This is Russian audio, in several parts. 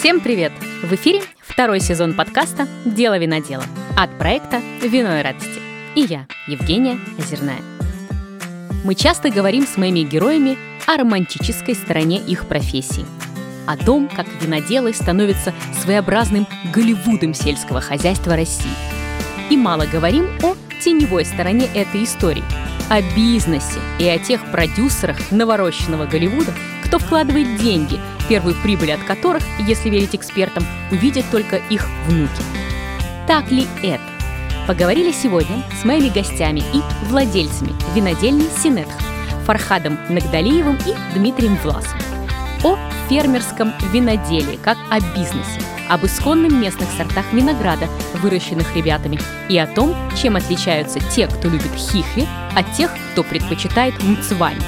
Всем привет! В эфире второй сезон подкаста «Дело винодела» от проекта «Вино и радости». И я, Евгения Озерная. Мы часто говорим с моими героями о романтической стороне их профессии, о том, как виноделы становятся своеобразным Голливудом сельского хозяйства России. И мало говорим о теневой стороне этой истории, о бизнесе и о тех продюсерах наворощенного Голливуда, вкладывает деньги, первую прибыль от которых, если верить экспертам, увидят только их внуки. Так ли это? Поговорили сегодня с моими гостями и владельцами винодельни Синетх Фархадом Нагдалиевым и Дмитрием Власовым о фермерском виноделии как о бизнесе, об исконных местных сортах винограда, выращенных ребятами, и о том, чем отличаются те, кто любит хихли, от тех, кто предпочитает мцвань.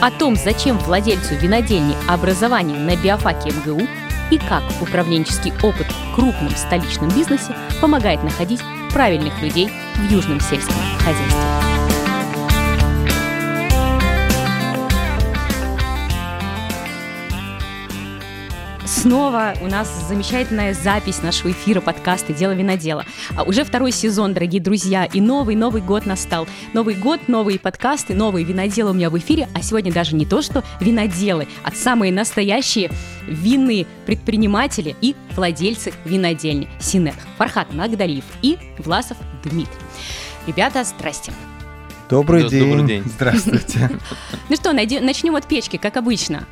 О том, зачем владельцу винодельни образование на биофаке МГУ и как управленческий опыт в крупном столичном бизнесе помогает находить правильных людей в южном сельском хозяйстве. Снова у нас замечательная запись нашего эфира подкаста «Дело винодела». А уже второй сезон, дорогие друзья, и новый-новый год настал. Новый год, новые подкасты, новые виноделы у меня в эфире, а сегодня даже не то, что виноделы, а самые настоящие винные предприниматели и владельцы винодельни Синет. Фархат Нагдалиев и Власов Дмитрий. Ребята, здрасте. Добрый день. Добрый день. Здравствуйте. Ну что, начнем от печки, как обычно.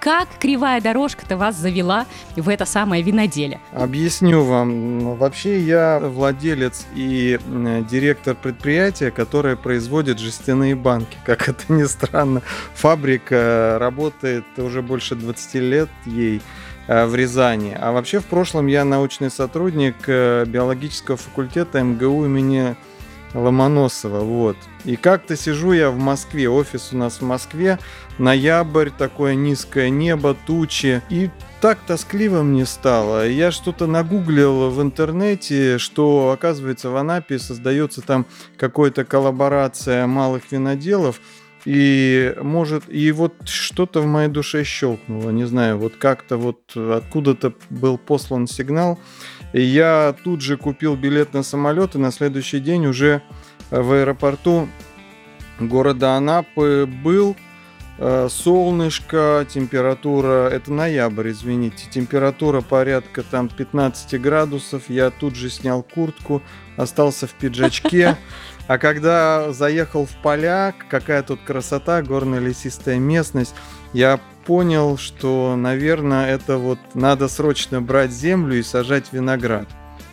Как кривая дорожка-то вас завела в это самое виноделие? Объясню вам. Вообще я владелец и директор предприятия, которое производит жестяные банки. Как это ни странно, фабрика работает уже больше 20 лет ей э, в Рязани. А вообще в прошлом я научный сотрудник э, биологического факультета МГУ имени Ломоносова, вот. И как-то сижу я в Москве, офис у нас в Москве, ноябрь, такое низкое небо, тучи, и так тоскливо мне стало. Я что-то нагуглил в интернете, что, оказывается, в Анапе создается там какая-то коллаборация малых виноделов, и может, и вот что-то в моей душе щелкнуло, не знаю, вот как-то вот откуда-то был послан сигнал, я тут же купил билет на самолет, и на следующий день уже в аэропорту города Анапы был. Э, Солнышко, температура, это ноябрь, извините, температура порядка там 15 градусов. Я тут же снял куртку, остался в пиджачке. А когда заехал в поля, какая тут красота, горная лесистая местность, я понял, что, наверное, это вот надо срочно брать землю и сажать виноград.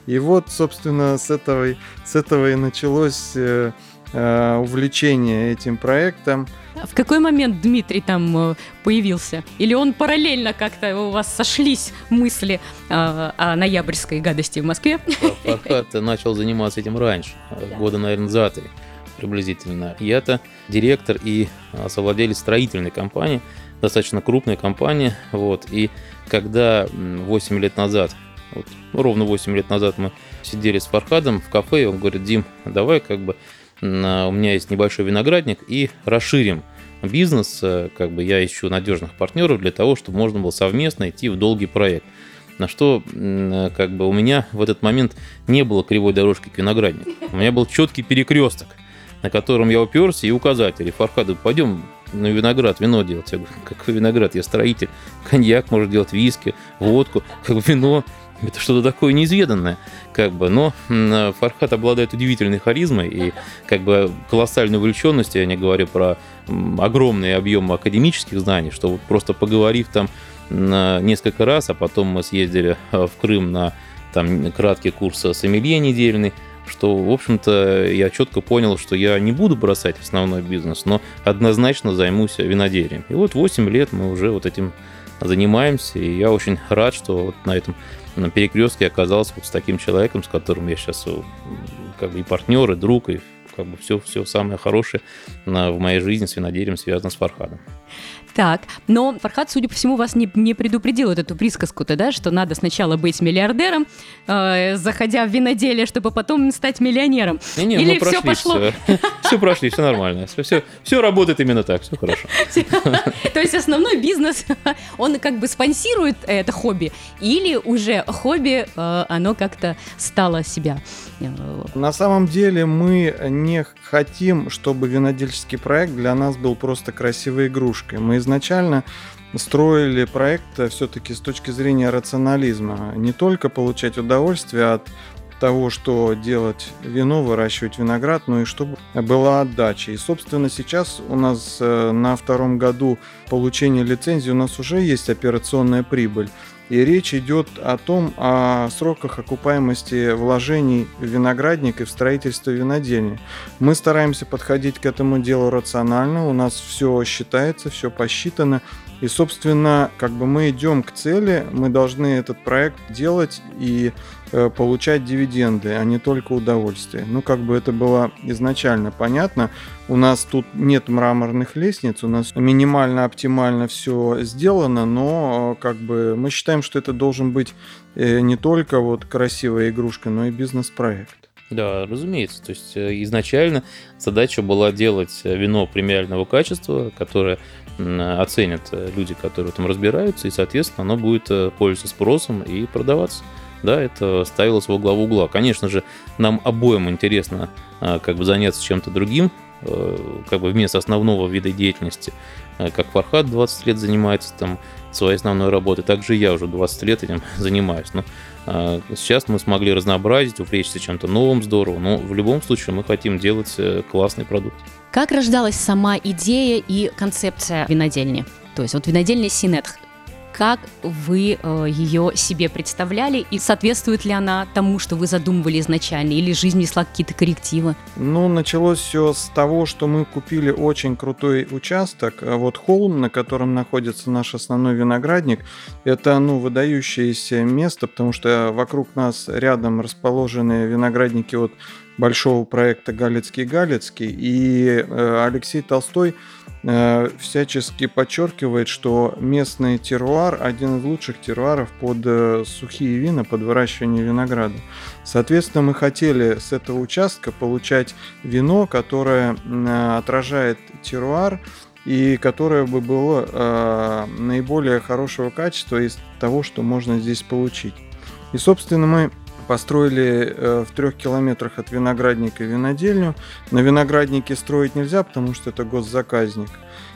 И вот, собственно, с этого, с этого и началось э, э, увлечение этим проектом. В какой момент Дмитрий там э, появился? Или он параллельно как-то у вас сошлись мысли э, о ноябрьской гадости в Москве? Фархат начал заниматься этим раньше, года, наверное, за три приблизительно. Я-то директор и а, совладелец строительной компании, достаточно крупной компании. Вот. И когда м, 8 лет назад, вот, ну, ровно 8 лет назад мы сидели с Фархадом в кафе, и он говорит, Дим, давай как бы а, у меня есть небольшой виноградник и расширим бизнес, э, как бы я ищу надежных партнеров для того, чтобы можно было совместно идти в долгий проект. На что м, как бы у меня в этот момент не было кривой дорожки к винограднику. У меня был четкий перекресток, на котором я уперся и указатели. Фархаду, пойдем на виноград вино делать. Я говорю, какой виноград? Я строитель. Коньяк может делать, виски, водку, как бы вино. Это что-то такое неизведанное, как бы. Но Фархат обладает удивительной харизмой и как бы колоссальной увлеченностью. Я не говорю про м, огромный объем академических знаний, что вот просто поговорив там несколько раз, а потом мы съездили э, в Крым на там краткий курс сомелье недельный, что, в общем-то, я четко понял, что я не буду бросать основной бизнес, но однозначно займусь виноделием. И вот 8 лет мы уже вот этим занимаемся, и я очень рад, что вот на этом на перекрестке оказался вот с таким человеком, с которым я сейчас э, как бы и партнер, и друг, и как бы все, все самое хорошее в моей жизни с виноделием связано с Фархадом. Так, но Фархат, судя по всему, вас не, не предупредил вот эту присказку-то, да, что надо сначала быть миллиардером, э, заходя в виноделие, чтобы потом стать миллионером. Не, не, Или мы прошли все пошло... Все, все прошли, все нормально. Все, все, все работает именно так, все хорошо. То есть основной бизнес, он как бы спонсирует это хобби, или уже хобби, э, оно как-то стало себя? На самом деле мы не хотим, чтобы винодельческий проект для нас был просто красивой игрушкой. Мы изначально строили проект все-таки с точки зрения рационализма. Не только получать удовольствие от того, что делать вино, выращивать виноград, но и чтобы была отдача. И, собственно, сейчас у нас э, на втором году получения лицензии у нас уже есть операционная прибыль. И речь идет о том, о сроках окупаемости вложений в виноградник и в строительство винодельни. Мы стараемся подходить к этому делу рационально, у нас все считается, все посчитано. И, собственно, как бы мы идем к цели, мы должны этот проект делать и получать дивиденды, а не только удовольствие. Ну, как бы это было изначально понятно. У нас тут нет мраморных лестниц, у нас минимально оптимально все сделано, но как бы мы считаем, что это должен быть э, не только вот красивая игрушка, но и бизнес-проект. Да, разумеется. То есть э, изначально задача была делать вино премиального качества, которое оценят э, люди, которые там разбираются, и, соответственно, оно будет э, пользоваться спросом и продаваться. Да, это ставилось во главу угла. Конечно же, нам обоим интересно э, как бы заняться чем-то другим, как бы вместо основного вида деятельности, как Фархад 20 лет занимается там своей основной работой, также я уже 20 лет этим занимаюсь. Но сейчас мы смогли разнообразить, увлечься чем-то новым, здорово, но в любом случае мы хотим делать классный продукт. Как рождалась сама идея и концепция винодельни? То есть вот винодельня Синет, как вы э, ее себе представляли и соответствует ли она тому, что вы задумывали изначально, или жизнь несла какие-то коррективы? Ну, началось все с того, что мы купили очень крутой участок. А вот холм, на котором находится наш основной виноградник, это, ну, выдающееся место, потому что вокруг нас рядом расположены виноградники от большого проекта «Галицкий-Галицкий», и э, Алексей Толстой всячески подчеркивает, что местный теруар один из лучших теруаров под э, сухие вина, под выращивание винограда. Соответственно, мы хотели с этого участка получать вино, которое э, отражает теруар и которое бы было наиболее хорошего качества из того, что можно здесь получить. И, собственно, мы построили э, в трех километрах от виноградника винодельню. На винограднике строить нельзя, потому что это госзаказник.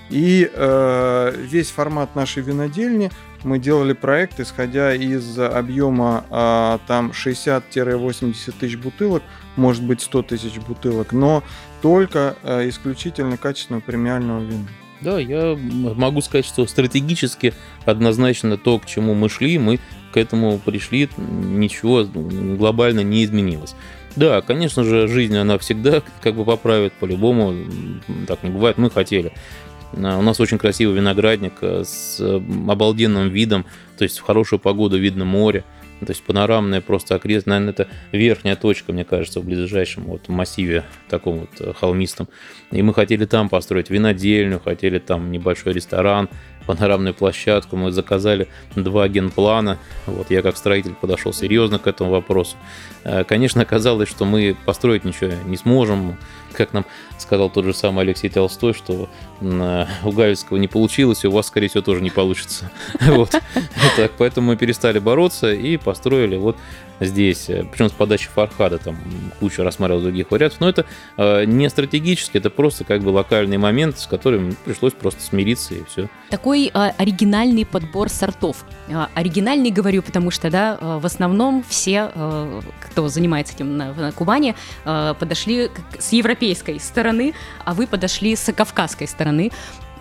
И э, весь формат нашей винодельни мы делали проект, исходя из объема э, там 60-80 тысяч бутылок, может быть 100 тысяч бутылок, но только э, исключительно качественного премиального вина. Да, я могу сказать, что стратегически однозначно то, к чему мы шли, мы к этому пришли, ничего глобально не изменилось. Да, конечно же, жизнь, она всегда как бы поправит по-любому, так не бывает, мы хотели. А, у нас очень красивый виноградник э, с обалденным видом, то есть в хорошую погоду видно море, то есть панорамная просто окрест, наверное, это верхняя точка, мне кажется, в ближайшем вот массиве таком вот э, холмистом. И мы хотели там построить винодельню, хотели там небольшой ресторан, панорамную площадку. Мы заказали два генплана. Вот я как строитель подошел серьезно к этому вопросу. Э, конечно, оказалось, что мы построить ничего не сможем. Как нам сказал тот же самый Алексей Толстой, что у Галицкого не получилось, и у вас, скорее всего, тоже не получится. Вот. Поэтому мы перестали бороться и построили вот здесь, э, причем с подачи Фархада, там куча рассматривал других вариантов, но это э, не стратегически, это просто как бы локальный момент, с которым пришлось просто смириться и все. Такой э, оригинальный подбор сортов. Э, оригинальный говорю, потому что, да, э, в основном все, э, кто занимается этим на, на Кубани, э, подошли с европейской стороны, а вы подошли с кавказской стороны.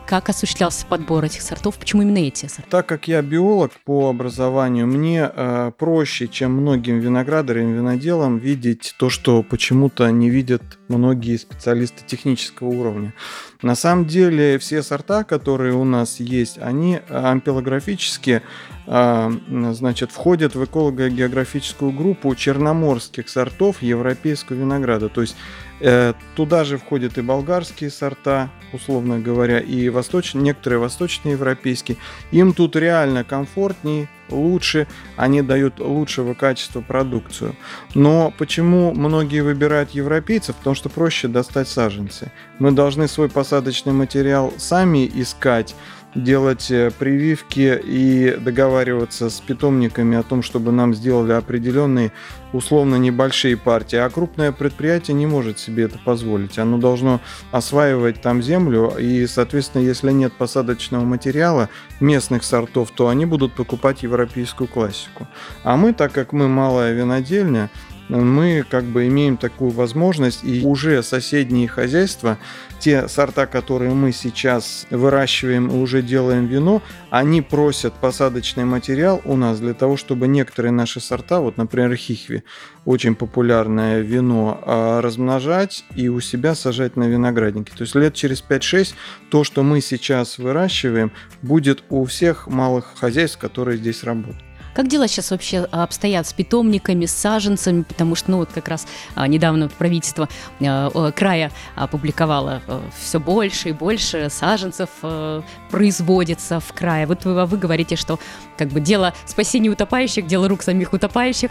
Как осуществлялся подбор этих сортов? Почему именно эти сорта? Так как я биолог по образованию, мне э, проще, чем многим виноградарям, виноделам, видеть то, что почему-то не видят многие специалисты технического уровня. На самом деле все сорта, которые у нас есть, они ампелографически значит, входит в эколого-географическую группу черноморских сортов европейского винограда. То есть э, туда же входят и болгарские сорта, условно говоря, и восточные, некоторые восточноевропейские. Им тут реально комфортнее, лучше, они дают лучшего качества продукцию. Но почему многие выбирают европейцев? Потому что проще достать саженцы. Мы должны свой посадочный материал сами искать, делать э, прививки и договариваться с питомниками о том, чтобы нам сделали определенные условно небольшие партии, а крупное предприятие не может себе это позволить. Оно должно осваивать там землю, и, соответственно, если нет посадочного материала местных сортов, то они будут покупать европейскую классику. А мы, так как мы малая винодельня, мы как бы имеем такую возможность, и уже соседние хозяйства, те сорта, которые мы сейчас выращиваем и уже делаем вино, они просят посадочный материал у нас для того, чтобы некоторые наши сорта, вот, например, хихви, очень популярное вино, а, размножать и у себя сажать на винограднике. То есть лет через 5-6 то, что мы сейчас выращиваем, будет у всех малых хозяйств, которые здесь работают. Как дела сейчас вообще обстоят с питомниками, с саженцами? Потому что, ну, вот как раз а, недавно правительство а, края опубликовало а, все больше и больше саженцев производится в крае. Вот вы, вы говорите, что как бы дело спасения утопающих, дело рук самих утопающих.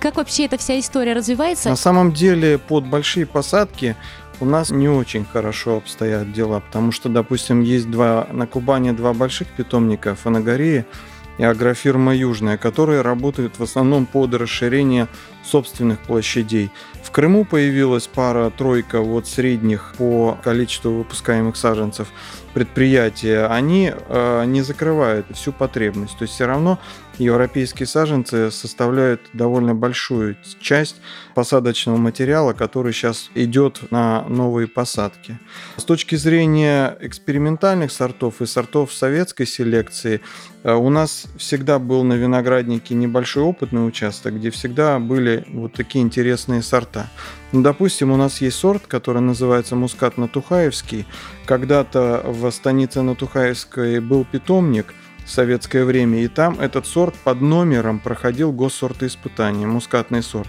Как вообще эта вся история развивается? На самом деле под большие посадки у нас не очень хорошо обстоят дела, потому что, допустим, есть два на Кубани два больших питомника Фанагории – и агрофирма «Южная», которые работают в основном под расширение собственных площадей. В Крыму появилась пара-тройка вот средних по количеству выпускаемых саженцев предприятия. Они э, не закрывают всю потребность. То есть все равно европейские саженцы составляют довольно большую часть посадочного материала, который сейчас идет на новые посадки. С точки зрения экспериментальных сортов и сортов советской селекции, э, у нас всегда был на винограднике небольшой опытный участок, где всегда были вот такие интересные сорта. Ну, допустим, у нас есть сорт, который называется мускат Натухаевский. Когда-то в станице Натухаевской был питомник – в советское время, и там этот сорт под номером проходил госсортоиспытание, мускатный сорт.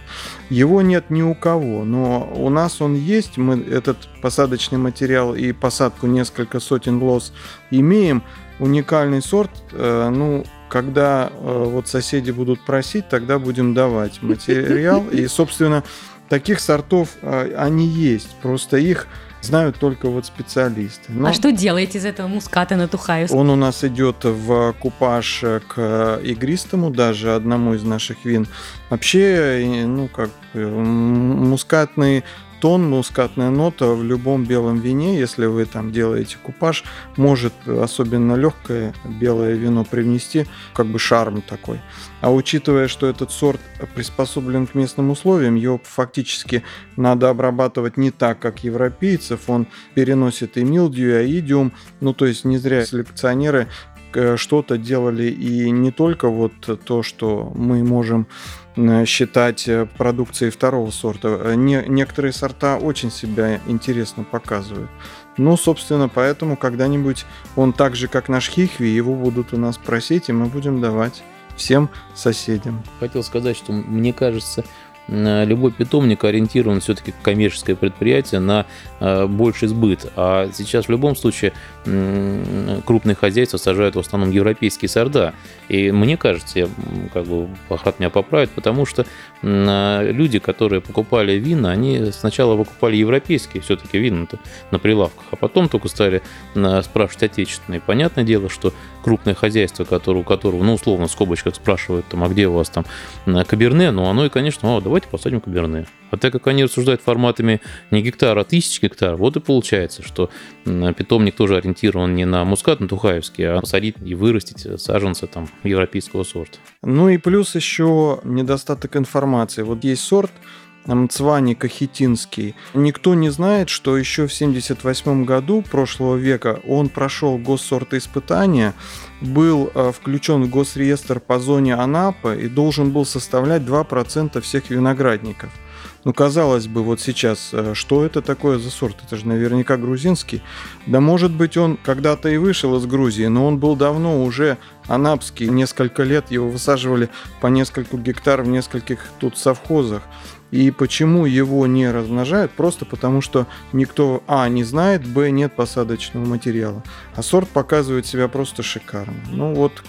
Его нет ни у кого, но у нас он есть, мы этот посадочный материал и посадку несколько сотен лос имеем, уникальный сорт, э, ну, когда э, вот соседи будут просить, тогда будем давать материал, и, собственно, таких сортов э, они есть, просто их знают только вот специалисты. Но а что делаете из этого муската на Тухаевск? Он у нас идет в купаж к игристому, даже одному из наших вин. Вообще, ну как мускатный тон, мускатная нота в любом белом вине, если вы там делаете купаж, может особенно легкое белое вино привнести как бы шарм такой. А учитывая, что этот сорт приспособлен к местным условиям, его фактически надо обрабатывать не так, как европейцев. Он переносит и милдью, и аидиум. Ну, то есть не зря селекционеры э, что-то делали и не только вот то, что мы можем считать э, продукцией второго сорта. Э, не, некоторые сорта очень себя интересно показывают. Ну, собственно, поэтому когда-нибудь он так же, как наш хихви, его будут у нас просить, и мы будем давать всем соседям. Хотел сказать, что мне кажется, любой питомник ориентирован все-таки коммерческое предприятие на э, больший сбыт. А сейчас в любом случае крупные хозяйства сажают в основном европейские сорта. И мне кажется, я, как бы Пахат меня поправит, потому что люди, которые покупали вина, они сначала покупали европейские все-таки вина на прилавках, а потом только стали спрашивать отечественные. Понятное дело, что крупное хозяйство, которое, у которого, ну, условно, в скобочках спрашивают, там, а где у вас там каберне, ну, оно и, конечно, о, давайте посадим каберне. А так как они рассуждают форматами не гектара, а тысяч гектар, вот и получается, что питомник тоже ориентирован не на мускат, на тухаевский, а посадить и вырастить саженцы там европейского сорта. Ну и плюс еще недостаток информации. Вот есть сорт, Мцвани Кахетинский. Никто не знает, что еще в 1978 году прошлого века он прошел госсортоиспытание, был э, включен в госреестр по зоне Анапа и должен был составлять 2% всех виноградников. Ну, казалось бы, вот сейчас, э, что это такое за сорт? Это же наверняка грузинский. Да, может быть, он когда-то и вышел из Грузии, но он был давно уже анапский. Несколько лет его высаживали по нескольку гектар в нескольких тут совхозах. И почему его не размножают? Просто потому, что никто, а, не знает, б, нет посадочного материала. А сорт показывает себя просто шикарно. Ну вот,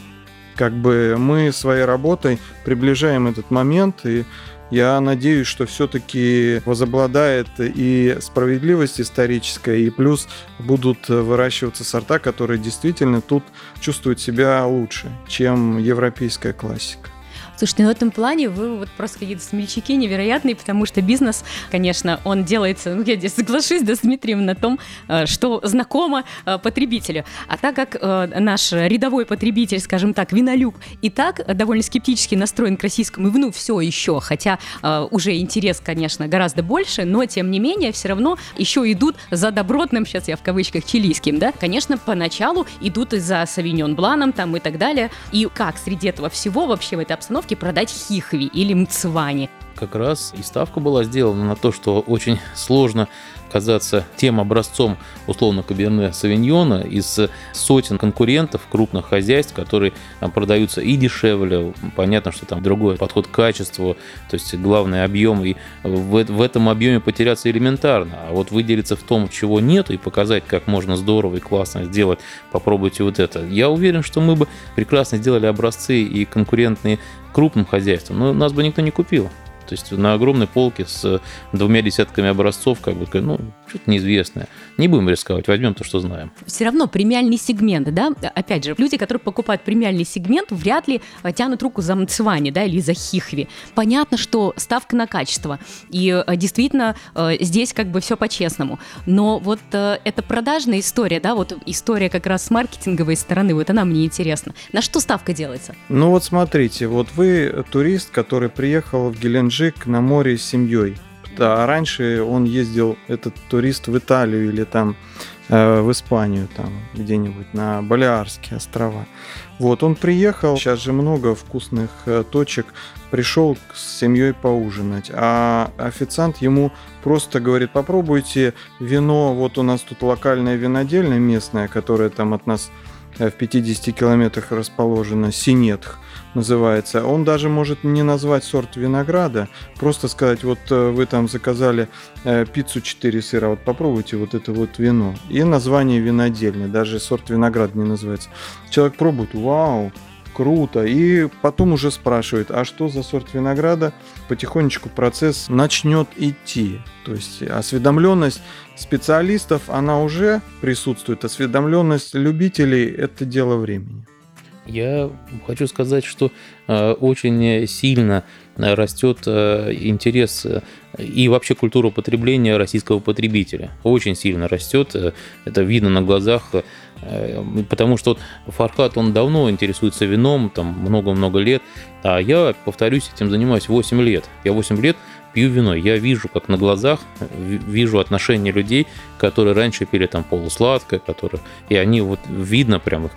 как бы мы своей работой приближаем этот момент, и я надеюсь, что все-таки возобладает и справедливость историческая, и плюс будут выращиваться сорта, которые действительно тут чувствуют себя лучше, чем европейская классика. Слушайте, ну в этом плане вы вот просто какие-то смельчаки невероятные, потому что бизнес, конечно, он делается, ну я здесь соглашусь, да, с Дмитрием на том, э, что знакомо э, потребителю. А так как э, наш рядовой потребитель, скажем так, винолюб, и так довольно скептически настроен к российскому вину все еще, хотя уже интерес, конечно, гораздо больше, но тем не менее все равно еще идут за добротным, сейчас я в кавычках, чилийским, да, конечно, поначалу идут и за Савиньон Бланом там и так далее. И как среди этого всего вообще в этой обстановке упаковке продать хихви или мцвани. Как раз и ставка была сделана на то, что очень сложно казаться тем образцом условно каберне савиньона из сотен конкурентов крупных хозяйств, которые продаются и дешевле. Понятно, что там другой подход к качеству, то есть главный объем. И в, в этом объеме потеряться элементарно. А вот выделиться в том, чего нет, и показать, как можно здорово и классно сделать, попробуйте вот это. Я уверен, что мы бы прекрасно сделали образцы и конкурентные крупным хозяйствам, но нас бы никто не купил. То есть на огромной полке с двумя десятками образцов, как бы, ну, что-то неизвестное. Не будем рисковать, возьмем то, что знаем. Все равно премиальный сегмент, да, опять же, люди, которые покупают премиальный сегмент, вряд ли э, тянут руку за мцвани, да, или за хихви. Понятно, что ставка на качество, и э, действительно э, здесь как бы все по-честному. Но вот эта продажная история, да, вот история как раз с маркетинговой стороны, вот она мне интересна. На что ставка делается? Ну вот смотрите, вот вы турист, который приехал в Геленджик на море с семьей. Да, раньше он ездил, этот турист, в Италию или там э, в Испанию, там где-нибудь на Балиарские острова. Вот, он приехал, сейчас же много вкусных э, точек, пришел с семьей поужинать, а официант ему просто говорит, попробуйте вино, вот у нас тут локальная винодельня местная, которая там от нас э, в 50 километрах расположена, Синетх называется. Он даже может не назвать сорт винограда, просто сказать, вот э, вы там заказали э, пиццу 4 сыра, вот попробуйте вот это вот вино. И название винодельни, даже сорт винограда не называется. Человек пробует, вау, круто. И потом уже спрашивает, а что за сорт винограда? Потихонечку процесс начнет идти. То есть осведомленность специалистов, она уже присутствует. Осведомленность любителей – это дело времени. Я хочу сказать, что э, очень сильно растет э, интерес э, и вообще культура потребления российского потребителя. Очень сильно растет. Это видно на глазах. Потому что Фархат, он давно интересуется вином, там много-много лет. А я, повторюсь, этим занимаюсь 8 лет. Я 8 лет пью вино, я вижу, как на глазах, вижу отношение людей, которые раньше пили там полусладкое, которые, и они вот видно прям, их,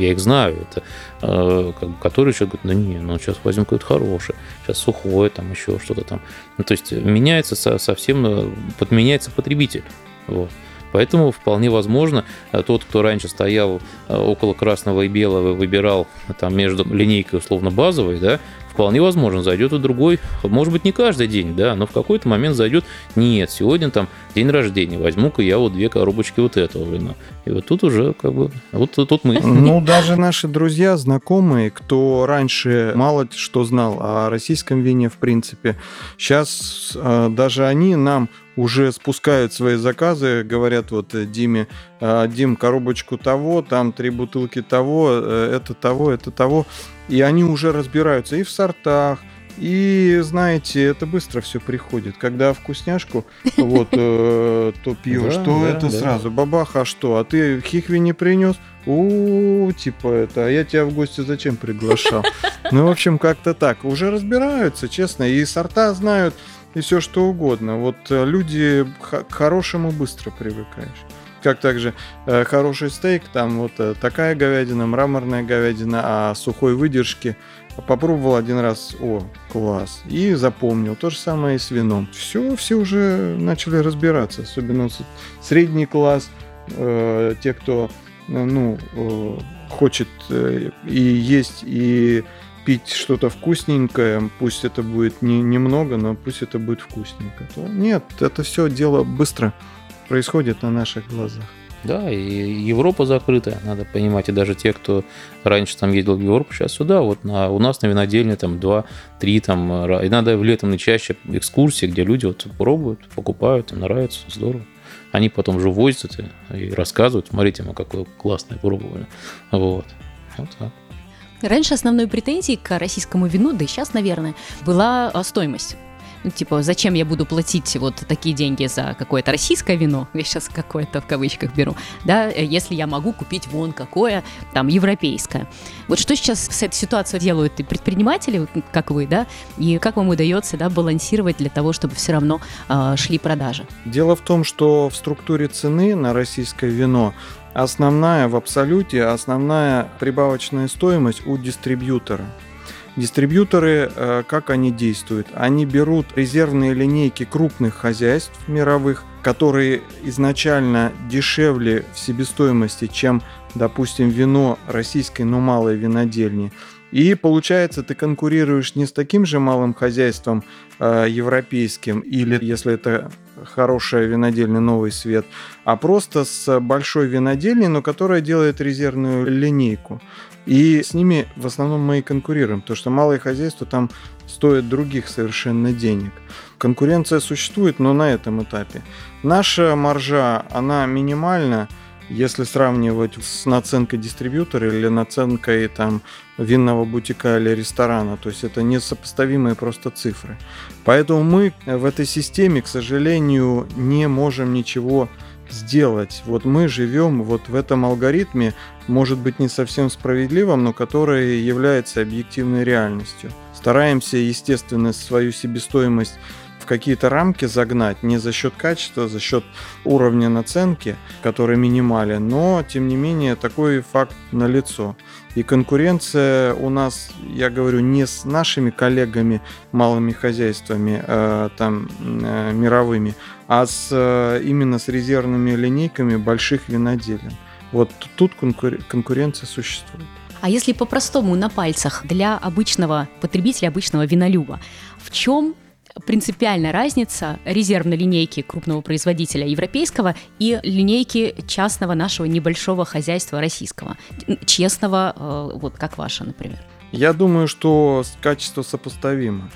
я их знаю, это, э, как, которые еще говорят, ну не, ну сейчас возьмем какое-то хорошее, сейчас сухое, там еще что-то там. Ну, то есть меняется со, совсем, э, подменяется потребитель. Вот. Поэтому вполне возможно, э, тот, кто раньше стоял около красного и белого, выбирал там между линейкой условно базовой, да, вполне возможно, зайдет и другой, может быть, не каждый день, да, но в какой-то момент зайдет, нет, сегодня там день рождения, возьму-ка я вот две коробочки вот этого вина. И вот тут уже как бы, вот тут мы. Ну, даже наши друзья, знакомые, кто раньше мало что знал о российском вине, в принципе, сейчас э, даже они нам уже спускают свои заказы, говорят вот э, Диме, «А, Дим, коробочку того, там три бутылки того, э, это того, это того. И они уже разбираются и в сортах, и знаете, это быстро все приходит. Когда вкусняшку вот э, то пьешь, да, то да, это да. сразу бабаха, а что? А ты хихви не принес? У, типа это, а я тебя в гости зачем приглашал? Ну, в общем, как-то так. Уже разбираются, честно, и сорта знают, и все что угодно. Вот э, люди к хорошему быстро привыкаешь. как также э, хороший стейк, там вот э, такая говядина, мраморная говядина, а сухой выдержки попробовал один раз, о, класс, и запомнил. То же самое и с вином. Все, все уже начали разбираться, особенно средний класс, э, те, кто, э, ну, э, хочет э, и есть, и пить что-то вкусненькое, пусть это будет не немного, но пусть это будет вкусненько. То нет, это все дело быстро происходит на наших глазах. Да, и Европа закрытая, надо понимать, и даже те, кто раньше там ездил в Европу, сейчас сюда, вот на, у нас на винодельне там 2-3 там, и надо в летом чаще экскурсии, где люди вот пробуют, покупают, им нравится, здорово. Они потом уже возят это и рассказывают, смотрите, мы какое классное пробовали. Вот. Вот так. Раньше основной претензией к российскому вину, да и сейчас, наверное, была стоимость ну, типа, зачем я буду платить вот такие деньги за какое-то российское вино, я сейчас какое-то в кавычках беру, да, если я могу купить вон какое там европейское. Вот что сейчас с этой ситуацией делают и предприниматели, как вы, да, и как вам удается, да, балансировать для того, чтобы все равно э, шли продажи? Дело в том, что в структуре цены на российское вино основная в абсолюте, основная прибавочная стоимость у дистрибьютора – Дистрибьюторы, э, как они действуют? Они берут резервные линейки крупных хозяйств мировых, которые изначально дешевле в себестоимости, чем, допустим, вино российской, но малой винодельни. И получается, ты конкурируешь не с таким же малым хозяйством э, европейским, или если это хорошая винодельня «Новый свет», а просто с большой винодельней, но которая делает резервную линейку. И с ними в основном мы и конкурируем, потому что малые хозяйства там стоят других совершенно денег. Конкуренция существует, но на этом этапе. Наша маржа, она минимальна, если сравнивать с наценкой дистрибьютора или наценкой там, винного бутика или ресторана. То есть это несопоставимые просто цифры. Поэтому мы в этой системе, к сожалению, не можем ничего сделать. Вот мы живем вот в этом алгоритме, может быть не совсем справедливом, но который является объективной реальностью. Стараемся, естественно, свою себестоимость какие-то рамки загнать, не за счет качества, а за счет уровня наценки, который минимален, но, тем не менее, такой факт налицо. И конкуренция у нас, я говорю, не с нашими коллегами, малыми хозяйствами, э, там, э, мировыми, а с, э, именно с резервными линейками больших виноделин. Вот тут конкур- конкуренция существует. А если по-простому на пальцах для обычного потребителя, обычного винолюба, в чем принципиальная разница резервной линейки крупного производителя европейского и линейки частного нашего небольшого хозяйства российского, честного, э, вот как ваше, например? Я думаю, что качество сопоставимо.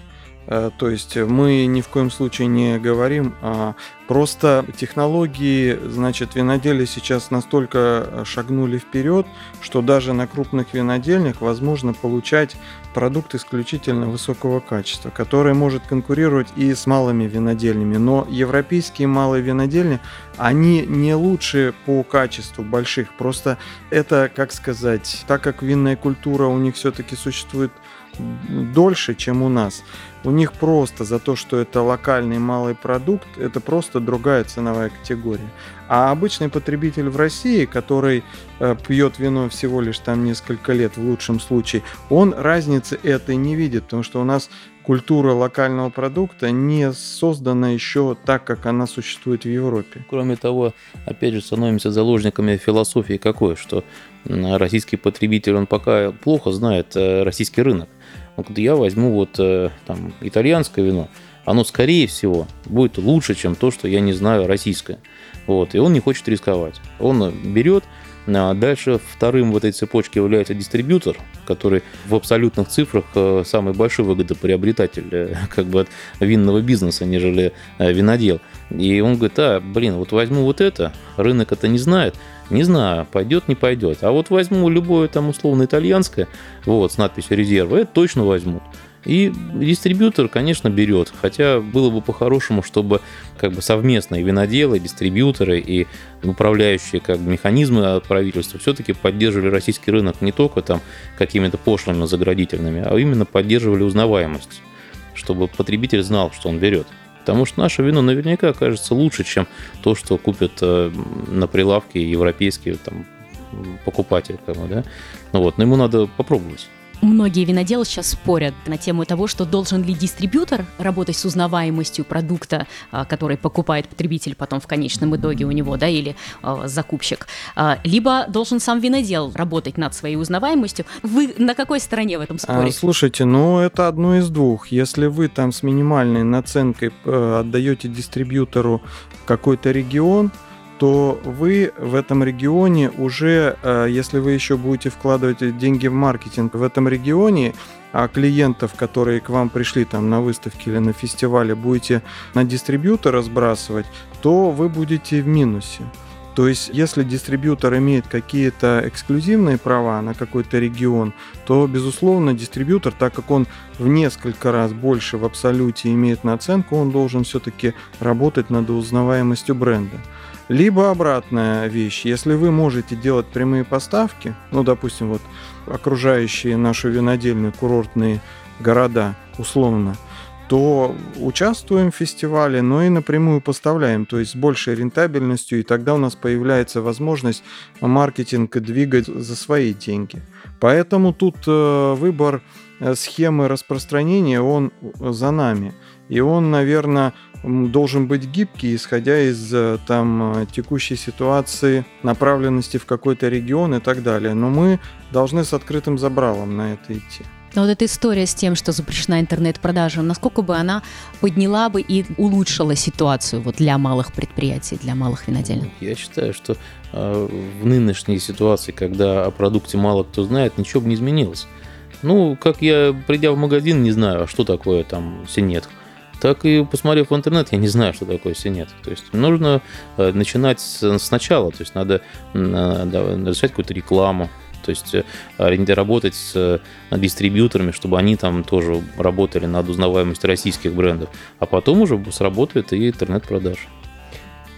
Э, то есть мы ни в коем случае не говорим, а просто технологии, значит, винодели сейчас настолько шагнули вперед, что даже на крупных винодельнях возможно получать продукт исключительно высокого качества, который может конкурировать и с малыми винодельнями. Но европейские малые винодельни, они не лучше по качеству больших. Просто это, как сказать, так как винная культура у них все-таки существует дольше, чем у нас. У них просто за то, что это локальный малый продукт, это просто другая ценовая категория. А обычный потребитель в России, который э, пьет вино всего лишь там несколько лет в лучшем случае, он разницы этой не видит, потому что у нас культура локального продукта не создана еще так, как она существует в Европе. Кроме того, опять же, становимся заложниками философии какой, что российский потребитель, он пока плохо знает э, российский рынок. Вот я возьму вот э, там итальянское вино, оно скорее всего будет лучше, чем то, что я не знаю российское. Вот, и он не хочет рисковать. Он берет, а дальше вторым в этой цепочке является дистрибьютор, который в абсолютных цифрах э, самый большой выгодоприобретатель э, как бы от винного бизнеса, нежели винодел. И он говорит, а, блин, вот возьму вот это, рынок это не знает, не знаю, пойдет, не пойдет. А вот возьму любое там условно итальянское, вот, с надписью резерва, это точно возьмут. И дистрибьютор, конечно, берет. Хотя было бы по-хорошему, чтобы как бы совместные виноделы, дистрибьюторы и управляющие как бы, механизмы правительства все-таки поддерживали российский рынок не только там какими-то пошлыми заградительными, а именно поддерживали узнаваемость, чтобы потребитель знал, что он берет. Потому что наше вино наверняка окажется лучше, чем то, что купят э, на прилавке европейские там, покупатель. Да? Ну вот, но ему надо попробовать. Многие виноделы сейчас спорят на тему того, что должен ли дистрибьютор работать с узнаваемостью продукта, а, который покупает потребитель потом в конечном итоге у него, да, или э, закупщик, э, либо должен сам винодел работать над своей узнаваемостью. Вы на какой стороне в этом споре? А, слушайте, ну это одно из двух. Если вы там с минимальной наценкой э, отдаете дистрибьютору какой-то регион, то вы в этом регионе уже, э, если вы еще будете вкладывать деньги в маркетинг в этом регионе, а клиентов, которые к вам пришли там на выставке или на фестивале, будете на дистрибьютора сбрасывать, то вы будете в минусе. То есть, если дистрибьютор имеет какие-то эксклюзивные права на какой-то регион, то, безусловно, дистрибьютор, так как он в несколько раз больше в абсолюте имеет наценку, он должен все-таки работать над узнаваемостью бренда. Либо обратная вещь, если вы можете делать прямые поставки, ну, допустим, вот окружающие нашу винодельную курортные города, условно, то участвуем в фестивале, но и напрямую поставляем, то есть с большей рентабельностью, и тогда у нас появляется возможность маркетинг двигать за свои деньги. Поэтому тут э, выбор э, схемы распространения, он за нами. И он, наверное, должен быть гибкий, исходя из э, там текущей ситуации, направленности в какой-то регион и так далее. Но мы должны с открытым забралом на это идти. Но вот эта история с тем, что запрещена интернет-продажа, насколько бы она подняла бы и улучшила ситуацию вот для малых предприятий, для малых винодельных? Я считаю, что э, в нынешней ситуации, когда о продукте мало кто знает, ничего бы не изменилось. Ну, как я, придя в магазин, не знаю, а что такое там синет так и посмотрев в интернет, я не знаю, что такое синет. То есть нужно э, начинать сначала, то есть надо начать какую-то рекламу, то есть э, работать с э, дистрибьюторами, чтобы они там тоже работали над узнаваемостью российских брендов, а потом уже сработает и интернет-продажа.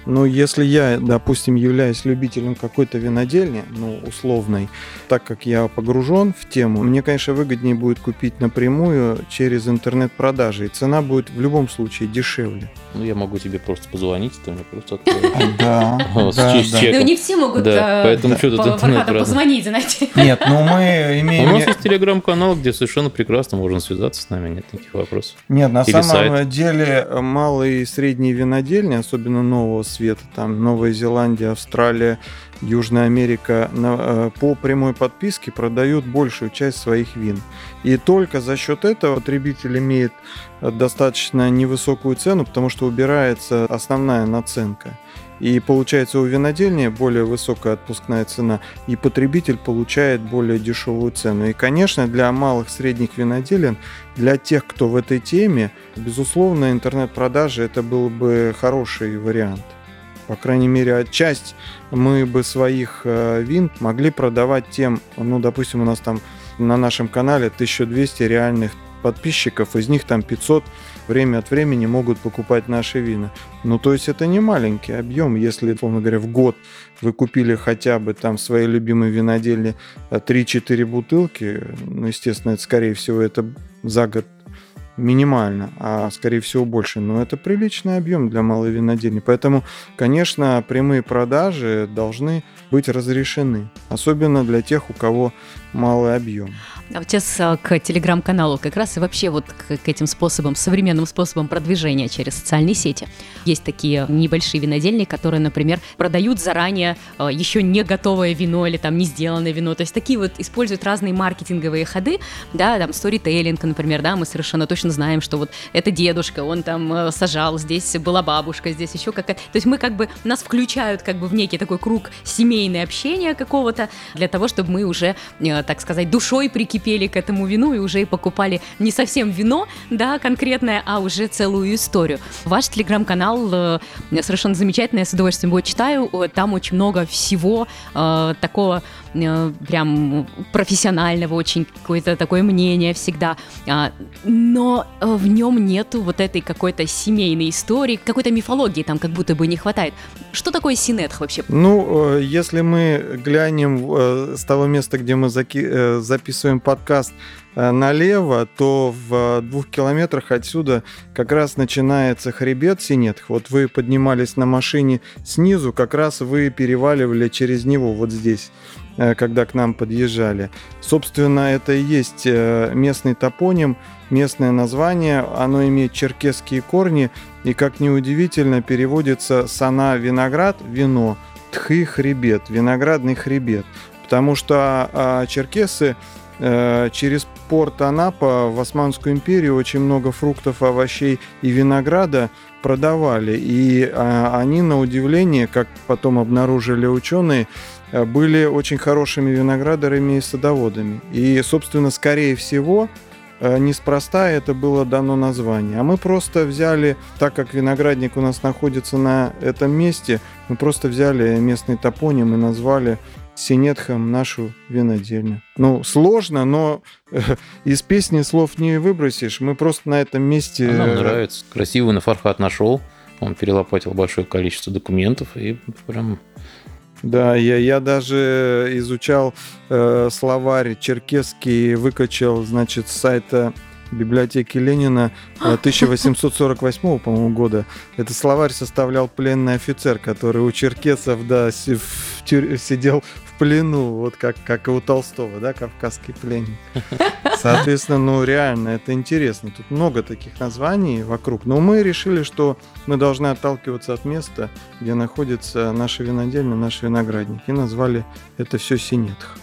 Ну, если я, допустим, являюсь любителем какой-то винодельни, ну, условной, так как я погружен в тему, мне, конечно, выгоднее будет купить напрямую через интернет-продажи, и цена будет в любом случае дешевле. Ну, я могу тебе просто позвонить, ты мне просто откроешь. Да, да, Ну, не все могут да, поэтому что тут позвонить, знаете. Нет, ну мы имеем... У нас есть телеграм-канал, где совершенно прекрасно можно связаться с нами, нет никаких вопросов. Нет, на самом деле малые и средние винодельни, особенно нового света, там Новая Зеландия, Австралия, Южная Америка на, э, по прямой подписке продают большую часть своих вин. И только за счет этого потребитель имеет э, достаточно невысокую цену, потому что убирается основная наценка. И получается у винодельни более высокая отпускная цена, и потребитель получает более дешевую цену. И, конечно, для малых средних виноделин, для тех, кто в этой теме, безусловно, интернет-продажи это был бы хороший вариант. По крайней мере, часть мы бы своих э, вин могли продавать тем, ну, допустим, у нас там на нашем канале 1200 реальных подписчиков, из них там 500 время от времени могут покупать наши вина. Ну, то есть это не маленький объем. Если, условно говоря, в год вы купили хотя бы там своей любимой винодельне 3-4 бутылки, ну, естественно, это, скорее всего, это за год минимально, а скорее всего больше. Но это приличный объем для малой винодельни. Поэтому, конечно, прямые продажи должны быть разрешены. Особенно для тех, у кого малый объем. А вот сейчас а, к телеграм-каналу как раз и вообще вот к, к этим способам, современным способам продвижения через социальные сети. Есть такие небольшие винодельни, которые, например, продают заранее а, еще не готовое вино или там не сделанное вино. То есть такие вот используют разные маркетинговые ходы, да, там сторителлинг, например, да, мы совершенно точно знаем, что вот это дедушка, он там сажал, здесь была бабушка, здесь еще какая-то. То есть мы как бы, нас включают как бы в некий такой круг семейное общения какого-то для того, чтобы мы уже, так сказать, душой прикипели к этому вину и уже и покупали не совсем вино, да, конкретное, а уже целую историю. Ваш телеграм-канал э, совершенно замечательный, я с удовольствием его читаю. Там очень много всего э, такого э, прям профессионального очень какое-то такое мнение всегда, а, но в нем нету вот этой какой-то семейной истории, какой-то мифологии там как будто бы не хватает. Что такое Синетх вообще? Ну, если мы глянем с того места, где мы записываем подкаст, Э, налево, то в двух километрах отсюда как раз начинается хребет Синетх. Вот вы поднимались на машине снизу, как раз вы переваливали через него вот здесь э, когда к нам подъезжали. Собственно, это и есть э, местный топоним, местное название. Оно имеет черкесские корни и, как ни удивительно, переводится «сана виноград» – вино, «тхы» – хребет, виноградный хребет. Потому что а, черкесы Э, через порт Анапа в Османскую империю очень много фруктов, овощей и винограда продавали. И а, они, на удивление, как потом обнаружили ученые, э, были очень хорошими виноградарями и садоводами. И, собственно, скорее всего, э, неспроста это было дано название. А мы просто взяли, так как виноградник у нас находится на этом месте, мы просто взяли местный топоним и назвали Синетхам нашу винодельню. Ну, сложно, но э, из песни слов не выбросишь. Мы просто на этом месте... А нам нравится. Красивый на Фархат нашел. Он перелопатил большое количество документов и прям... Да, я, я даже изучал э, словарь черкесский, выкачал, значит, с сайта библиотеки Ленина 1848, по-моему, года. Этот словарь составлял пленный офицер, который у черкесов, да, сидел плену, вот как, как и у Толстого, да, кавказский пленник. Соответственно, ну реально, это интересно. Тут много таких названий вокруг. Но мы решили, что мы должны отталкиваться от места, где находится наша винодельня, наш виноградник. И назвали это все Синетх.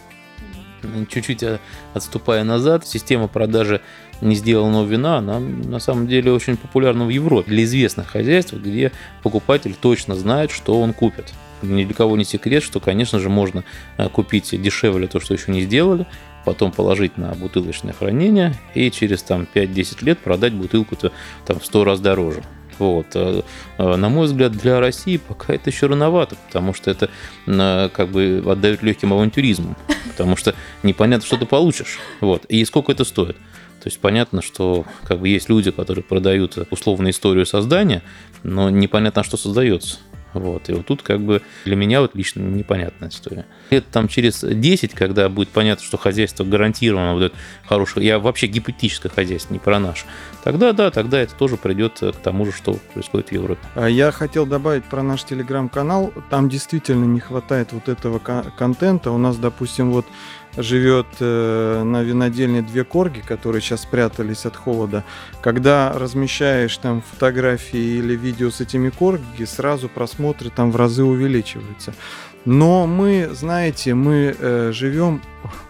Чуть-чуть э, отступая назад, система продажи не сделанного вина, она на самом деле очень популярна в Европе для известных хозяйств, где покупатель точно знает, что он купит ни для кого не секрет, что, конечно же, можно э, купить дешевле то, что еще не сделали, потом положить на бутылочное хранение и через там 5-10 лет продать бутылку-то там в 100 раз дороже. Вот. Э, э, на мой взгляд, для России пока это еще рановато, потому что это как бы отдает легким авантюризмом, потому что непонятно, что ты получишь. Вот. И сколько это стоит. То есть понятно, что как бы есть люди, которые продают условную историю создания, но непонятно, что создается. Вот. И вот тут как бы для меня вот лично непонятная история. Лет там через 10, когда будет понятно, что хозяйство гарантированно будет хорошее, я вообще гипотетическое хозяйство, не про наш, тогда да, тогда это тоже придет к тому же, что происходит в Европе. А я хотел добавить про наш телеграм-канал. Там действительно не хватает вот этого контента. У нас, допустим, вот живет э, на винодельне две корги, которые сейчас спрятались от холода. Когда размещаешь там фотографии или видео с этими корги, сразу просмотры там в разы увеличиваются. Но мы, знаете, мы э, живем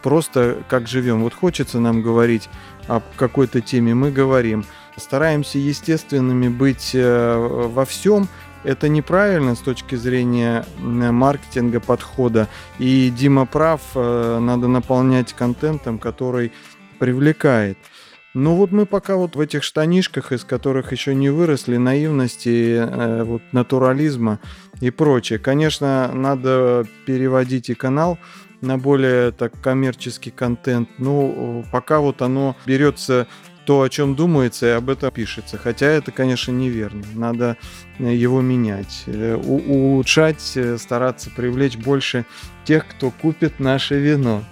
просто как живем. Вот хочется нам говорить о какой-то теме, мы говорим. Стараемся естественными быть э, во всем, это неправильно с точки зрения маркетинга, подхода. И Дима прав, э, надо наполнять контентом, который привлекает. Ну вот мы пока вот в этих штанишках, из которых еще не выросли, наивности, э, вот натурализма и прочее. Конечно, надо переводить и канал на более так коммерческий контент. Ну, пока вот оно берется то, о чем думается, и об этом пишется. Хотя это, конечно, неверно. Надо э, его менять, э, улучшать, э, стараться привлечь больше тех, кто купит наше вино.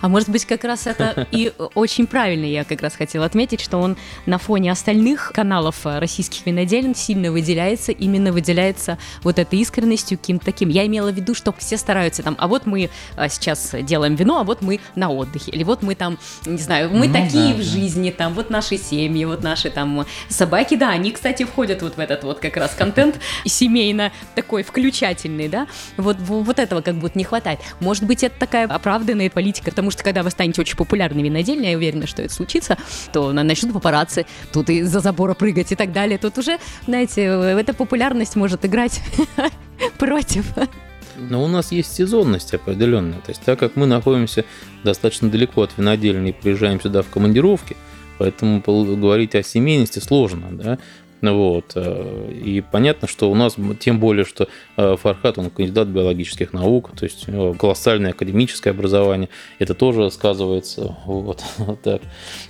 А может быть, как раз это и очень правильно, я как раз хотела отметить, что он на фоне остальных каналов э, российских виноделин сильно выделяется, именно выделяется вот этой искренностью каким-то таким. Я имела в виду, что все стараются там, а вот мы э, сейчас делаем вино, а вот мы на отдыхе, или вот мы там, не знаю, мы ну, такие да, в жизни, там, вот наши семьи, вот наши там собаки, да, они, кстати, входят вот в этот вот как раз контент семейно такой включательный, да, вот, вот этого как будто не хватает. Может быть, это такая оправданная политика, потому что когда вы станете очень популярной винодельней, я уверена, что это случится, то начнут папарацци, тут и за забора прыгать и так далее. Тут уже, знаете, эта популярность может играть против. Но у нас есть сезонность определенная. То есть так как мы находимся достаточно далеко от винодельни и приезжаем сюда в командировки, поэтому говорить о семейности сложно. Да? Вот. Э, и понятно, что у нас, тем более, что э, Фархат, он кандидат биологических наук, то есть колоссальное академическое образование, это тоже сказывается. Вот. вот так.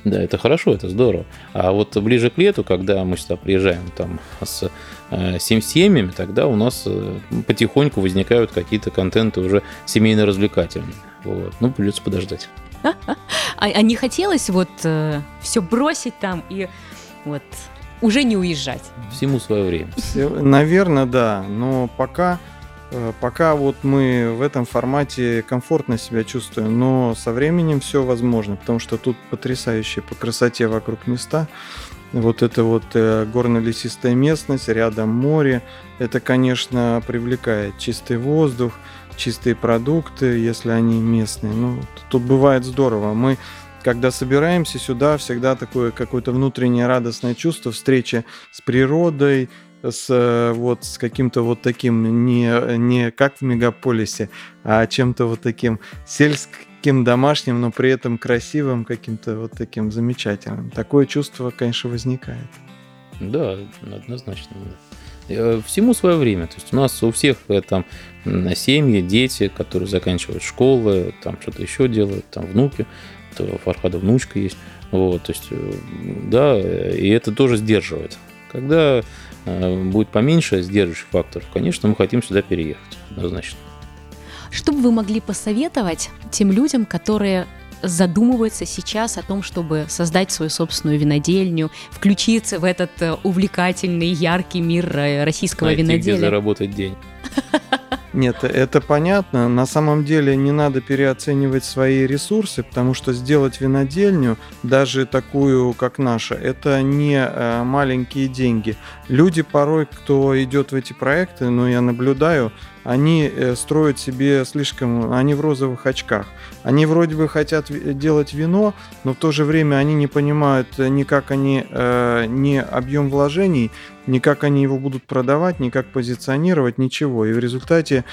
Да, это хорошо, это здорово. А вот ближе к лету, когда мы сюда приезжаем там с э, семьями, тогда у нас потихоньку возникают какие-то контенты уже семейно-развлекательные. Вот. Ну, придется подождать. А, а не хотелось вот э, все бросить там и вот уже не уезжать. Всему свое время. Наверное, да. Но пока, э, пока вот мы в этом формате комфортно себя чувствуем, но со временем все возможно, потому что тут потрясающие по красоте вокруг места. Вот это вот э, горно-лесистая местность, рядом море. Это, конечно, привлекает чистый воздух, чистые продукты, если они местные. Ну, тут бывает здорово. Мы когда собираемся сюда, всегда такое какое-то внутреннее радостное чувство встречи с природой, с э, вот с каким-то вот таким не не как в мегаполисе, а чем-то вот таким сельским домашним, но при этом красивым, каким-то вот таким замечательным. Такое чувство, конечно, возникает. Да, однозначно. Э, всему свое время. То есть у нас у всех э, там семьи, дети, которые заканчивают школы, там что-то еще делают, там внуки Фархада внучка есть. Вот, то есть, э, да, и это тоже сдерживает. Когда э, будет поменьше сдерживающих факторов, конечно, мы хотим сюда переехать, однозначно. Что бы вы могли посоветовать тем людям, которые задумываются сейчас о том, чтобы создать свою собственную винодельню, включиться в этот э, увлекательный, яркий мир российского Найти, виноделия? где заработать день. Нет, это понятно. На самом деле не надо переоценивать свои ресурсы, потому что сделать винодельню, даже такую, как наша, это не э, маленькие деньги. Люди порой, кто идет в эти проекты, ну я наблюдаю, они э, строят себе слишком, они в розовых очках. Они вроде бы хотят делать вино, но в то же время они не понимают э, ни как они, э, ни объем вложений, ни как они его будут продавать, ни как позиционировать, ничего. И в результате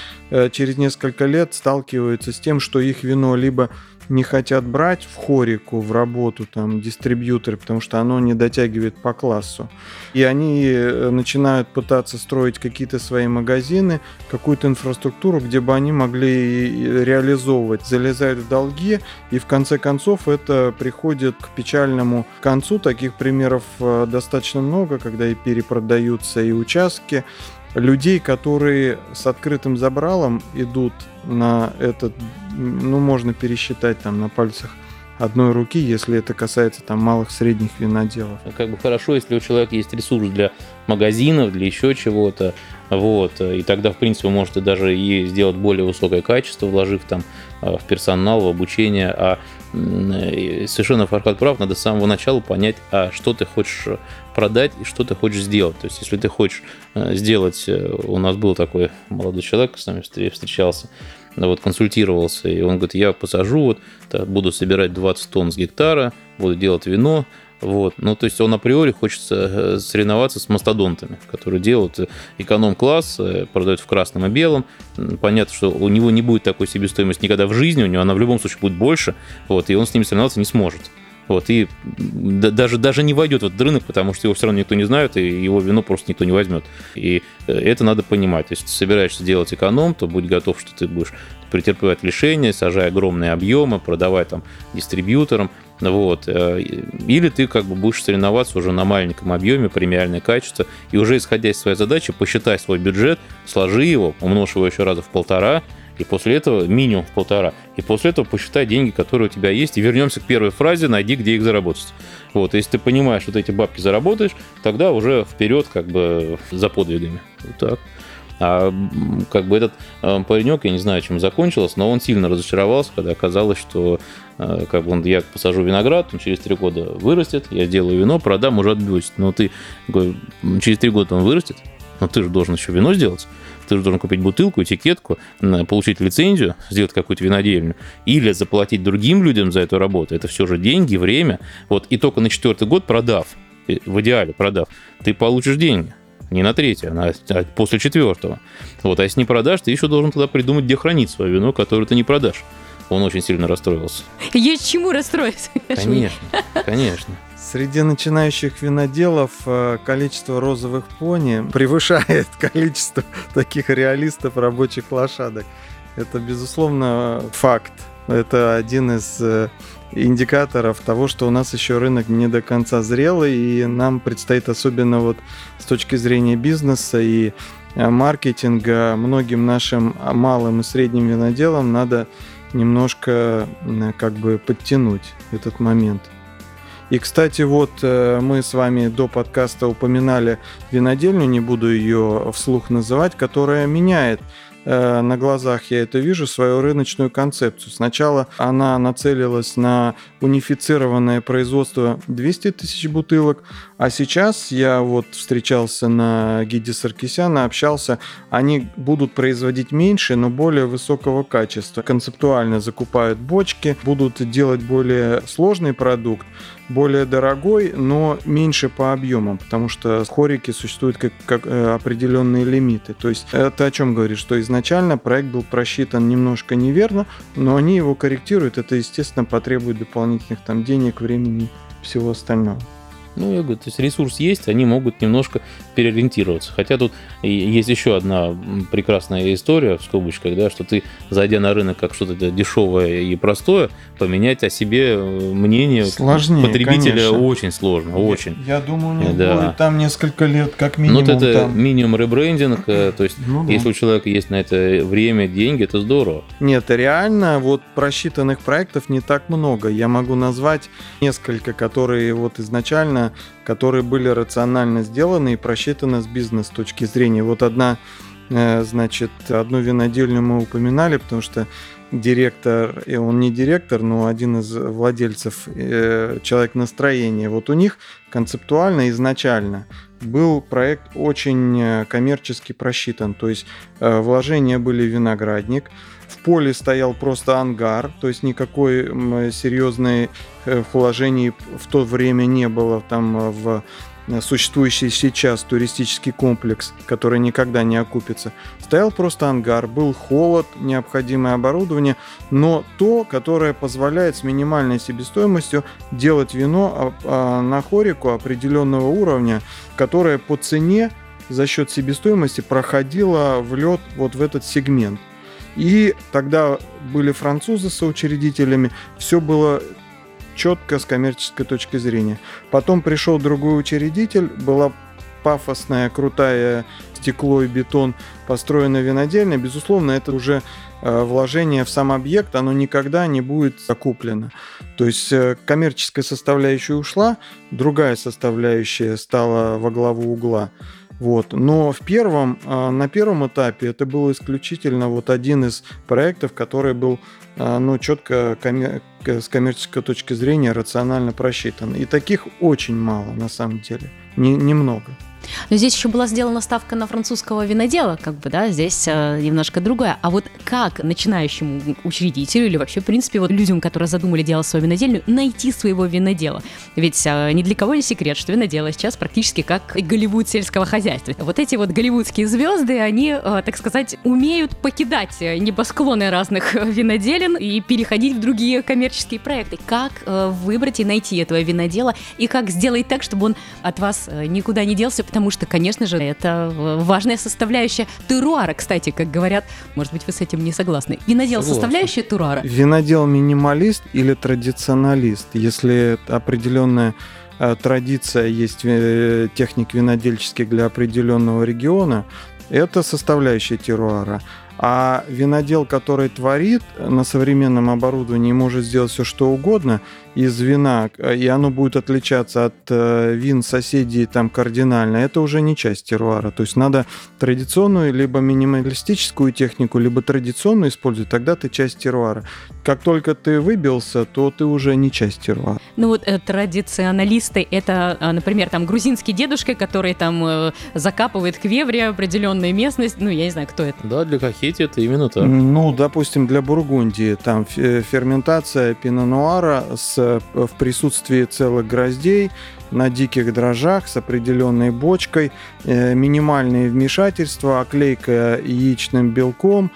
через несколько лет сталкиваются с тем, что их вино либо не хотят брать в хорику в работу там дистрибьюторы, потому что оно не дотягивает по классу. И они э, начинают пытаться строить какие-то свои магазины, какую-то инфраструктуру, где бы они могли реализовывать, залезают в долги, и в конце концов это приходит к печальному концу. Таких примеров э, достаточно много, когда и перепродаются и участки, людей, которые с открытым забралом идут на этот, ну, можно пересчитать там на пальцах одной руки, если это касается там малых средних виноделов. Ну, как бы хорошо, если у человека есть ресурс для магазинов, для еще чего-то, вот, и тогда, в принципе, вы можете даже и сделать более высокое качество, вложив там э, в персонал, в обучение, а совершенно Фархад прав, надо с самого начала понять, а что ты хочешь продать и что ты хочешь сделать. То есть, если ты хочешь э, сделать, э, у нас был такой молодой человек, с нами встречался, вот консультировался, и он говорит, я посажу, вот, буду собирать 20 тонн с гектара, буду делать вино, вот. Ну, то есть он априори хочет э, соревноваться с мастодонтами, которые делают эконом-класс, продают в красном и белом. Понятно, что у него не будет такой себестоимости никогда в жизни, у него она в любом случае будет больше, вот, и он с ними соревноваться не сможет. Вот, и даже, даже не войдет в этот рынок, потому что его все равно никто не знает, и его вино просто никто не возьмет. И э, это надо понимать. Если ты собираешься делать эконом, то будь готов, что ты будешь претерпевать лишения, сажая огромные объемы, продавать там дистрибьюторам. Вот. Э, или ты как бы будешь соревноваться уже на маленьком объеме, премиальное качество, и уже исходя из своей задачи, посчитай свой бюджет, сложи его, умножь его еще раза в полтора, и после этого минимум в полтора. И после этого посчитай деньги, которые у тебя есть. И вернемся к первой фразе, найди, где их заработать. Вот, если ты понимаешь, ты эти бабки заработаешь, тогда уже вперед как бы за подвигами. Вот так. А как бы этот э, паренек, я не знаю, чем закончилось, но он сильно разочаровался, когда оказалось, что э, как бы он, я посажу виноград, он через три года вырастет, я сделаю вино, продам, уже отбьюсь. Но ты через три года он вырастет, но ты же должен еще вино сделать ты же должен купить бутылку, этикетку, получить лицензию, сделать какую-то винодельню, или заплатить другим людям за эту работу. Это все же деньги, время. Вот, и только на четвертый год продав, э, в идеале продав, ты получишь деньги не на третий, а, а после четвертого. Вот, а если не продашь, ты еще должен тогда придумать, где хранить свое вино, которое ты не продашь. Он очень сильно расстроился. Есть чему расстроиться. Конечно, конечно. Среди начинающих виноделов э, количество розовых пони превышает количество таких реалистов рабочих лошадок. Это, безусловно, факт. Это один из э, индикаторов того, что у нас еще рынок не до конца зрелый, и нам предстоит особенно вот с точки зрения бизнеса и э, маркетинга многим нашим малым и средним виноделам надо немножко как бы подтянуть этот момент. И, кстати, вот э, мы с вами до подкаста упоминали винодельню, не буду ее вслух называть, которая меняет Э, на глазах я это вижу, свою рыночную концепцию. Сначала она нацелилась на унифицированное производство 200 тысяч бутылок, а сейчас я вот встречался на гиде Саркисяна, общался, они будут производить меньше, но более высокого качества. Концептуально закупают бочки, будут делать более сложный продукт, более дорогой, но меньше по объемам, потому что в хорике существуют как, как э, определенные лимиты. То есть это о чем говорит, что изначально проект был просчитан немножко неверно, но они его корректируют. Это, естественно, потребует дополнительных там денег, времени всего остального. Ну, я говорю, то есть ресурс есть, они могут немножко переориентироваться. Хотя тут есть еще одна прекрасная история в скобочках, да, что ты, зайдя на рынок как что-то дешевое и простое, поменять о себе э, мнение Сложнее, потребителя конечно. очень сложно, очень. Я думаю, не Да. будет там несколько лет, как Ну, минимум. вот это там. минимум ребрендинг, э, то есть Ну да. если у человека есть на это время, деньги, это здорово. Нет, реально вот просчитанных проектов не так много. Я могу назвать несколько, которые вот изначально, которые были рационально сделаны и просчитаны с бизнес точки зрения. Вот одна, э, значит, одну винодельню мы упоминали, потому что директор, и он не директор, но один из владельцев, э, человек настроения. Вот у них концептуально изначально был проект очень э, коммерчески просчитан. То есть вложения были в виноградник, в поле стоял просто ангар, то есть никакой серьезной вложений в то время не было там э, в существующий сейчас туристический комплекс, который никогда не окупится. Стоял просто ангар, был холод, необходимое оборудование, но то, которое позволяет с минимальной себестоимостью делать вино а, а, на хорику определенного уровня, которое по цене за счет себестоимости проходило в лед вот в этот сегмент. И тогда были французы соучредителями, все было четко с коммерческой точки зрения. Потом пришел другой учредитель, была пафосная, крутая стекло и бетон, построена винодельня. Безусловно, это уже э, вложение в сам объект, оно никогда не будет закуплено. То есть э, коммерческая составляющая ушла, другая составляющая стала во главу угла. Вот. Но в первом, э, на первом этапе это был исключительно вот один из проектов, который был ну, четко коммер- с коммерческой точки зрения рационально просчитан. И таких очень мало на самом деле. Не- немного. Но здесь еще была сделана ставка на французского винодела, как бы, да, здесь э, немножко другое. А вот как начинающему учредителю или вообще, в принципе, вот людям, которые задумали делать свою винодельню, найти своего винодела? Ведь э, ни для кого не секрет, что винодело сейчас практически как Голливуд сельского хозяйства. Вот эти вот голливудские звезды, они, э, так сказать, умеют покидать небосклоны разных э, виноделин и переходить в другие коммерческие проекты. Как э, выбрать и найти этого винодела, и как сделать так, чтобы он от вас э, никуда не делся, потому что, конечно же, это важная составляющая теруара, кстати, как говорят. Может быть, вы с этим не согласны. Винодел Согласен. составляющая туруара. Винодел минималист или традиционалист? Если определенная э, традиция есть э, техник винодельческих для определенного региона, это составляющая теруара. А винодел, который творит на современном оборудовании, может сделать все что угодно из вина, э, и оно будет отличаться от э, вин соседей там кардинально, это уже не часть теруара. То есть надо традиционную, либо минималистическую технику, либо традиционную использовать, тогда ты часть теруара. Как только ты выбился, то ты уже не часть теруара. Ну вот э, традиционалисты, это, э, например, там грузинский дедушка, который там э, закапывает квеври определенную местность. Ну, я не знаю, кто это. Да, для Кахети это именно так. Ну, допустим, для Бургундии там фе- ферментация пино-нуара с, э, в присутствии целых гроздей на диких дрожжах с определенной бочкой, э, минимальные вмешательства, оклейка яичным белком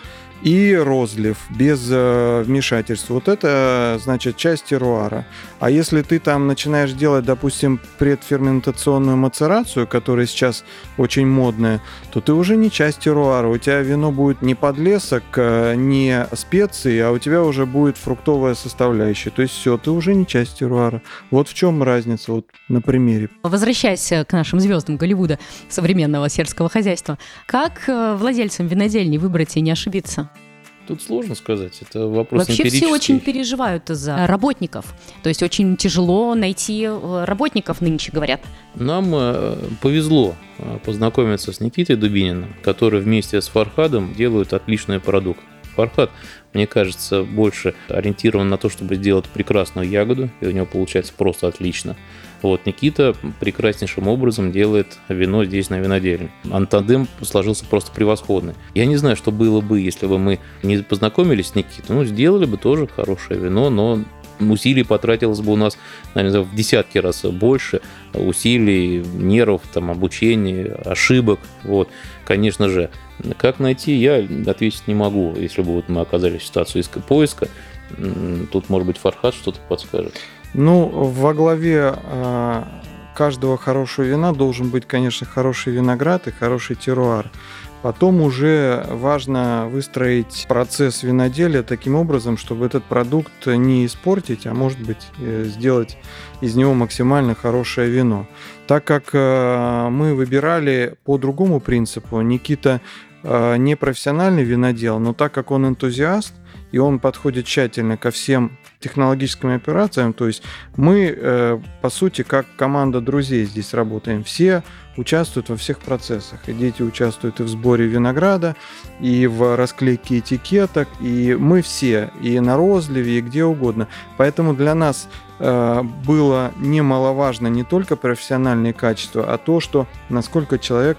и розлив без э, вмешательства. Вот это, значит, часть теруара. А если ты там начинаешь делать, допустим, предферментационную мацерацию, которая сейчас очень модная, то ты уже не часть теруара. У тебя вино будет не подлесок, э, не специи, а у тебя уже будет фруктовая составляющая. То есть все, ты уже не часть теруара. Вот в чем разница, вот на примере. Возвращаясь к нашим звездам Голливуда современного сельского хозяйства, как э, владельцам винодельни выбрать и не ошибиться? Тут сложно сказать, это вопрос Вообще все очень переживают за работников. То есть очень тяжело найти э, работников нынче, говорят. Нам э, повезло э, познакомиться с Никитой Дубининым, который вместе с Фархадом делают отличный продукт. Фархад, мне кажется, больше ориентирован на то, чтобы сделать прекрасную ягоду, и у него получается просто отлично. Вот, Никита прекраснейшим образом делает вино здесь на винодельне. Антандем сложился просто превосходный. Я не знаю, что было бы, если бы мы не познакомились с Никитой. Ну, сделали бы тоже хорошее вино, но усилий потратилось бы у нас, наверное, в десятки раз больше усилий, нервов, там, обучения, ошибок. Вот, конечно же. Как найти, я ответить не могу, если бы вот мы оказались в ситуации поиска. Тут, может быть, Фархад что-то подскажет. Ну, во главе э, каждого хорошего вина должен быть, конечно, хороший виноград и хороший теруар. Потом уже важно выстроить процесс виноделия таким образом, чтобы этот продукт не испортить, а может быть э, сделать из него максимально хорошее вино. Так как э, мы выбирали по другому принципу, Никита э, не профессиональный винодел, но так как он энтузиаст, и он подходит тщательно ко всем технологическим операциям. То есть мы, э, по сути, как команда друзей здесь работаем. Все участвуют во всех процессах. И дети участвуют и в сборе винограда, и в расклейке этикеток, и мы все, и на розливе, и где угодно. Поэтому для нас э, было немаловажно не только профессиональные качества, а то, что насколько человек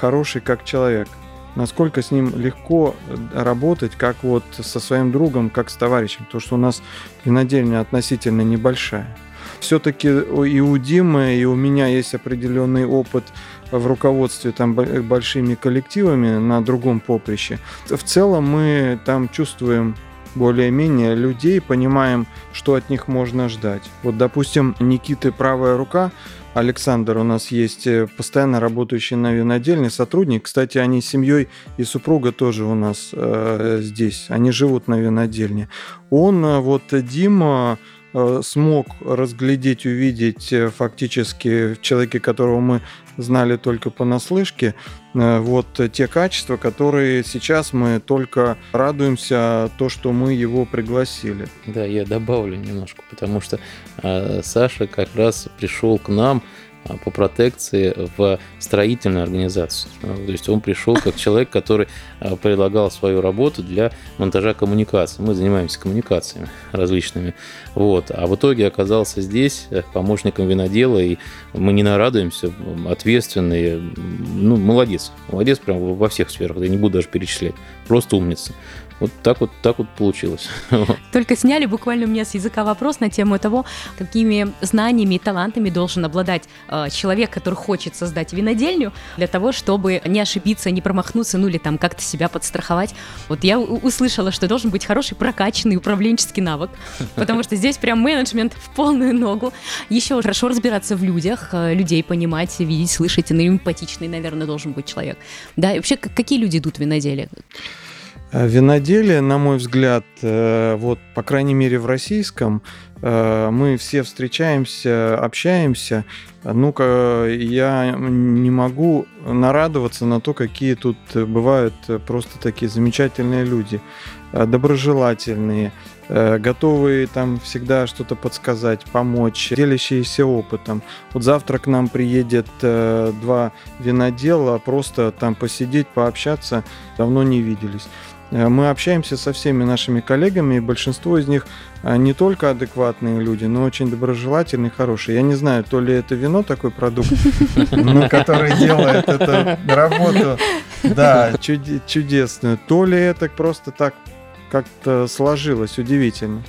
хороший как человек – насколько с ним легко работать, как вот со своим другом, как с товарищем, то что у нас винодельня относительно небольшая. Все-таки и у Димы, и у меня есть определенный опыт в руководстве там большими коллективами на другом поприще. В целом мы там чувствуем более-менее людей, понимаем, что от них можно ждать. Вот, допустим, Никиты правая рука, Александр у нас есть э, постоянно работающий на винодельне сотрудник. Кстати, они с семьей и супруга тоже у нас э, здесь. Они живут на винодельне. Он, э, вот Дима, э, смог разглядеть, увидеть фактически в человеке, которого мы знали только понаслышке, вот те качества, которые сейчас мы только радуемся то, что мы его пригласили. Да, я добавлю немножко, потому что э, Саша как раз пришел к нам по протекции в строительную организацию. То есть он пришел как человек, который а, предлагал свою работу для монтажа коммуникаций. Мы занимаемся коммуникациями различными. Вот. А в итоге оказался здесь э, помощником винодела, и мы не нарадуемся, ответственный, ну, молодец. Молодец прям во всех сферах, я не буду даже перечислять. Просто умница. Вот так вот, так вот получилось. Только сняли буквально у меня с языка вопрос на тему того, какими знаниями и талантами должен обладать э, человек, который хочет создать винодельню, для того, чтобы не ошибиться, не промахнуться, ну или там как-то себя подстраховать. Вот я услышала, что должен быть хороший прокачанный управленческий навык, потому что здесь прям менеджмент в полную ногу. Еще хорошо разбираться в людях, э, людей понимать, видеть, слышать, ну, эмпатичный, наверное, должен быть человек. Да, и вообще, какие люди идут в виноделие? Э, виноделие, на мой взгляд, э, вот, по крайней мере, в российском, э, мы все встречаемся, общаемся. Ну-ка, я не могу нарадоваться на то, какие тут бывают просто такие замечательные люди, доброжелательные, готовые там всегда что-то подсказать, помочь, делящиеся опытом. Вот завтра к нам приедет два винодела, просто там посидеть, пообщаться, давно не виделись. Э, мы общаемся со всеми нашими коллегами, и большинство из них э, не только адекватные люди, но очень доброжелательные, хорошие. Я не знаю, то ли это вино такой продукт, но который делает эту работу, да, чудесную, то ли это просто так как-то сложилось удивительно.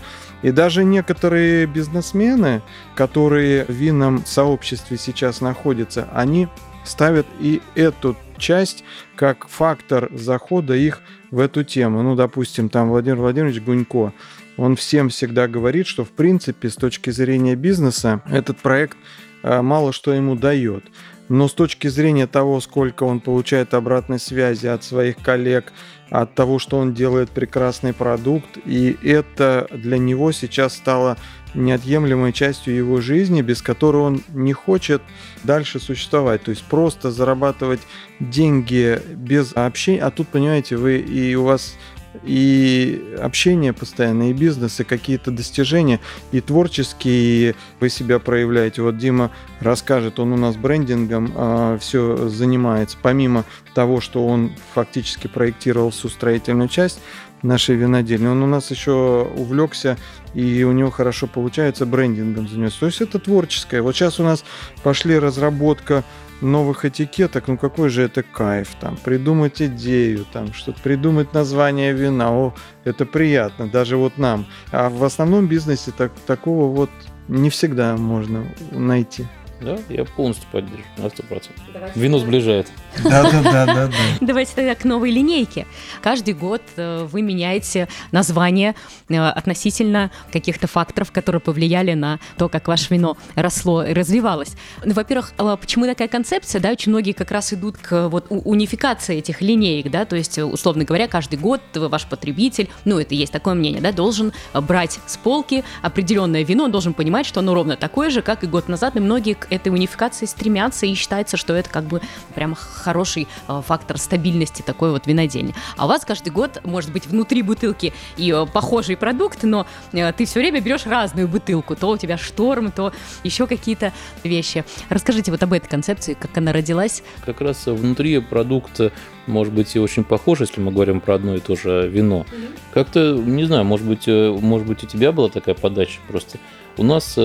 И даже некоторые бизнесмены, которые в винном сообществе сейчас находятся, они ставят и эту часть как фактор захода их в эту тему. Ну, допустим, там Владимир Владимирович Гунько, он всем всегда говорит, что в принципе с точки зрения бизнеса этот проект э, мало что ему дает. Но с точки зрения того, сколько он получает обратной связи от своих коллег, от того, что он делает прекрасный продукт, и это для него сейчас стало неотъемлемой частью его жизни, без которой он не хочет дальше существовать. То есть просто зарабатывать деньги без общения. А тут, понимаете, вы и у вас и общение постоянно, и бизнес, и какие-то достижения, и творческие вы себя проявляете. Вот Дима расскажет, он у нас брендингом а, все занимается, помимо того, что он фактически проектировал всю строительную часть нашей винодельни, он у нас еще увлекся и у него хорошо получается брендингом заниматься. То есть это творческое. Вот сейчас у нас пошли разработка новых этикеток, ну какой же это кайф, там, придумать идею, там, что-то придумать название вина, о, это приятно, даже вот нам. А в основном бизнесе так, такого вот не всегда можно найти. Да, я полностью поддерживаю, на 100%. Давайте Вино сближает. Да-да-да. Давайте тогда к новой линейке. Каждый год э, вы меняете название э, относительно каких-то факторов, которые повлияли на то, как ваше вино росло и развивалось. Ну, во-первых, а почему такая концепция? Да, очень многие как раз идут к вот унификации этих линеек, да, то есть, условно говоря, каждый год ваш потребитель, ну, это есть такое мнение, да, должен брать с полки определенное вино, он должен понимать, что оно ровно такое же, как и год назад, и многие к этой унификации стремятся, и считается, что это как бы прям хороший э, фактор стабильности такой вот винодельни. А у вас каждый год может быть внутри бутылки и э, похожий продукт, но э, ты все время берешь разную бутылку. То у тебя шторм, то еще какие-то вещи. Расскажите вот об этой концепции, как она родилась. Как раз внутри продукт может быть и очень похож, если мы говорим про одно и то же вино. Как-то, не знаю, может быть, может быть, у тебя была такая подача просто. У нас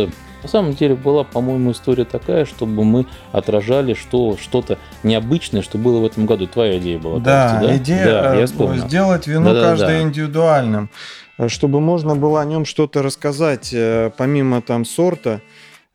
на самом деле была, по-моему, история такая, чтобы мы отражали что, что-то необычное, что было в этом году. Твоя идея была. Да, кажется, да? идея да, я э, сделать вино да, каждое да, индивидуальным, э, чтобы можно было о нем что-то рассказать, э, помимо там сорта.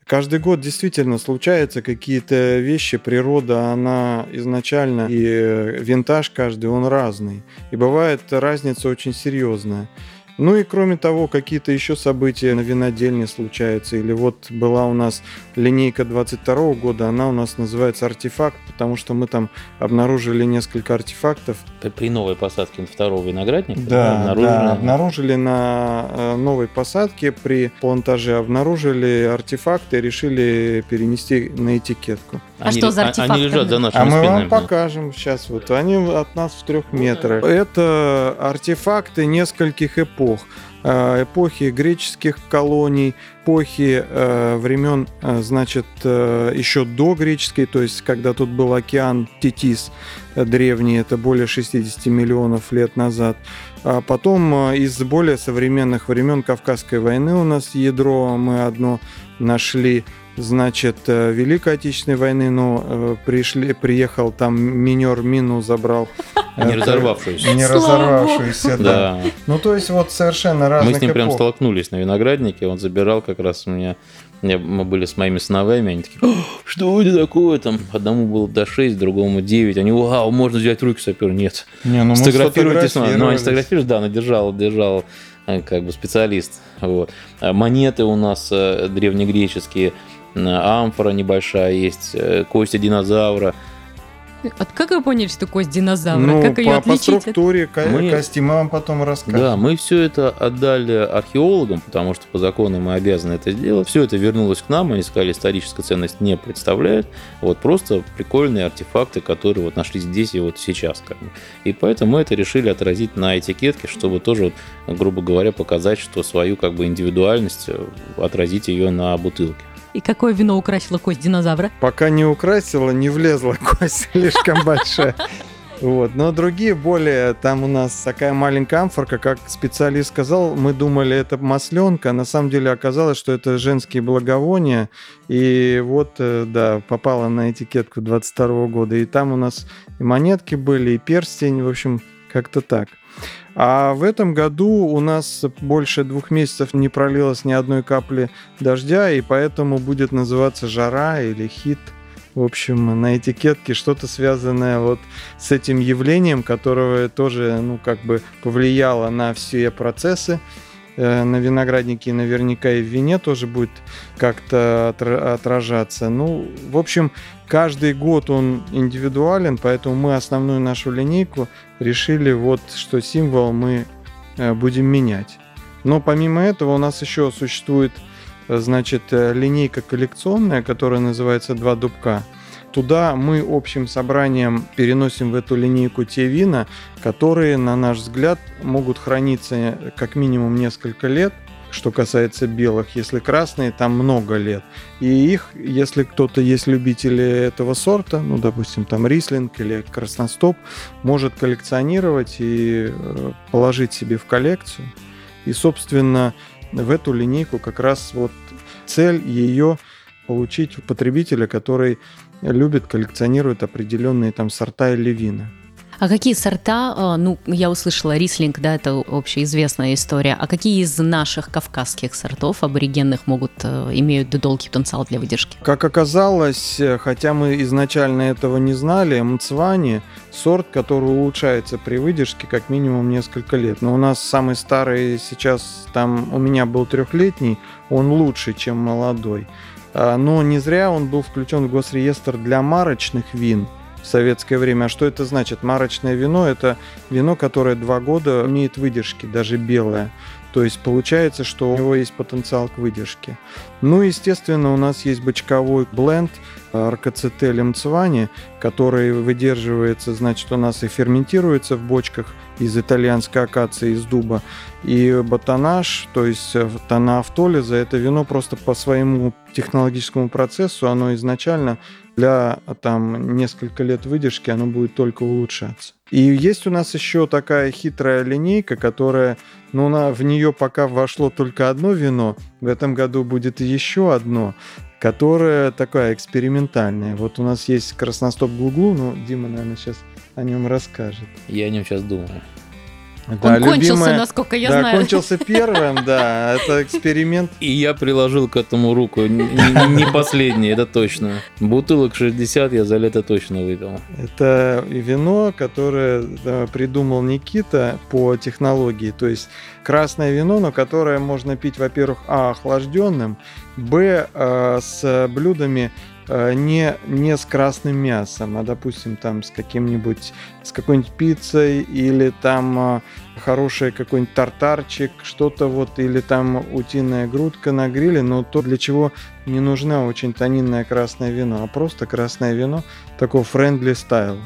Каждый год действительно случаются какие-то вещи, природа, она изначально, и винтаж каждый, он разный. И бывает разница очень серьезная. Ну и кроме того, какие-то еще события на винодельне случаются. Или вот была у нас линейка 22 года, она у нас называется «Артефакт», потому что мы там обнаружили несколько артефактов. При новой посадке на второго виноградника? Да, обнаружили... да, обнаружили на э, новой посадке при плантаже, обнаружили артефакты, решили перенести на этикетку. А они, что за артефакты? Они лежат за нашими А мы спинами. вам покажем сейчас. Вот они от нас в трех метрах. Это артефакты нескольких эпох э, эпохи греческих колоний, эпохи э, времен, э, значит, э, еще до греческой, то есть когда тут был океан Тетис э, древний, это более 60 миллионов лет назад. А потом э, из более современных времен Кавказской войны у нас ядро мы одно нашли значит, э, Великой Отечественной войны, но э, пришли, приехал там минер мину забрал. Не разорвавшуюся. Не разорвавшуюся, да. Ну, то есть вот совершенно разных Мы с ним прям столкнулись на винограднике, он забирал как раз у меня мы были с моими сыновьями, они такие, что это такое? Там одному было до 6, другому 9. Они, вау, можно взять руки сапер. Нет. Не, ну Сфотографируйтесь. Ну, они сфотографируют, да, она держала, держала э, как бы специалист. Вот. Монеты у нас древнегреческие, амфора небольшая есть, э, кости динозавра. А как вы поняли, что кость динозавра? Ну, как ее по, отличить? по структуре мы, кости мы вам потом расскажем. Да, мы все это отдали археологам, потому что по закону мы обязаны это сделать. Все это вернулось к нам, они сказали, историческая ценность не представляет. Вот просто прикольные артефакты, которые вот нашли здесь и вот сейчас. Как бы. И поэтому мы это решили отразить на этикетке, чтобы тоже, вот, грубо говоря, показать, что свою как бы индивидуальность, э, отразить ее на бутылке. И какое вино украсило кость динозавра? Пока не украсила, не влезла кость слишком большая. Вот. Но другие более, там у нас такая маленькая амфорка, как специалист сказал, мы думали, это масленка, на самом деле оказалось, что это женские благовония, и вот, э, да, попала на этикетку 22 года, и там у нас и монетки были, и перстень, в общем, как-то так. А в этом году у нас больше двух месяцев не пролилось ни одной капли дождя, и поэтому будет называться жара или хит в общем, на этикетке что-то связанное вот с этим явлением, которое тоже, ну, как бы повлияло на все процессы на винограднике наверняка и в вине тоже будет как-то отражаться. Ну, в общем, каждый год он индивидуален, поэтому мы основную нашу линейку решили вот, что символ мы э, будем менять. Но помимо этого у нас еще существует значит, э, линейка коллекционная, которая называется «Два дубка». Туда мы общим собранием переносим в эту линейку те вина, которые, на наш взгляд, могут храниться как минимум несколько лет, что касается белых. Если красные, там много лет. И их, если кто-то есть любители этого сорта, ну, допустим, там рислинг или красностоп, может коллекционировать и э, положить себе в коллекцию. И, собственно, в эту линейку как раз вот цель ее получить у потребителя, который любит, коллекционирует определенные там сорта или вина. А какие сорта, а, ну, я услышала рислинг, да, это общеизвестная история, а какие из наших кавказских сортов аборигенных могут, э, имеют долгий потенциал для выдержки? Как оказалось, э, хотя мы изначально этого не знали, мцвани – сорт, который улучшается при выдержке как минимум несколько лет. Но у нас самый старый сейчас, там у меня был трехлетний, он лучше, чем молодой. А, но не зря он был включен в госреестр для марочных вин – в советское время. А что это значит? Марочное вино – это вино, которое два года имеет выдержки, даже белое. То есть получается, что у него есть потенциал к выдержке. Ну, естественно, у нас есть бочковой бленд аркацетель мцвани, который выдерживается, значит, у нас и ферментируется в бочках из итальянской акации, из дуба. И ботанаж, то есть тона автолиза, это вино просто по своему технологическому процессу, оно изначально для там несколько лет выдержки оно будет только улучшаться. И есть у нас еще такая хитрая линейка, которая, ну, на, в нее пока вошло только одно вино, в этом году будет еще одно, которое такое экспериментальное. Вот у нас есть красностоп Гуглу, ну, Дима, наверное, сейчас о нем расскажет. Я о нем сейчас думаю. Да, Он любимая... кончился, насколько я да, знаю. кончился первым, да, это эксперимент. И я приложил к этому руку, не последний, это точно. Бутылок 60 я за лето точно выпил. Это вино, которое придумал Никита по технологии, то есть красное вино, но которое можно пить, во-первых, а, охлажденным, б, а, с блюдами Э, не, не с красным мясом, а, допустим, там с каким-нибудь, с какой-нибудь пиццей или там э, хороший какой-нибудь тартарчик, что-то вот, или там утиная грудка на гриле, но то, для чего не нужна очень тонинное красное вино, а просто красное вино, такого friendly стайл.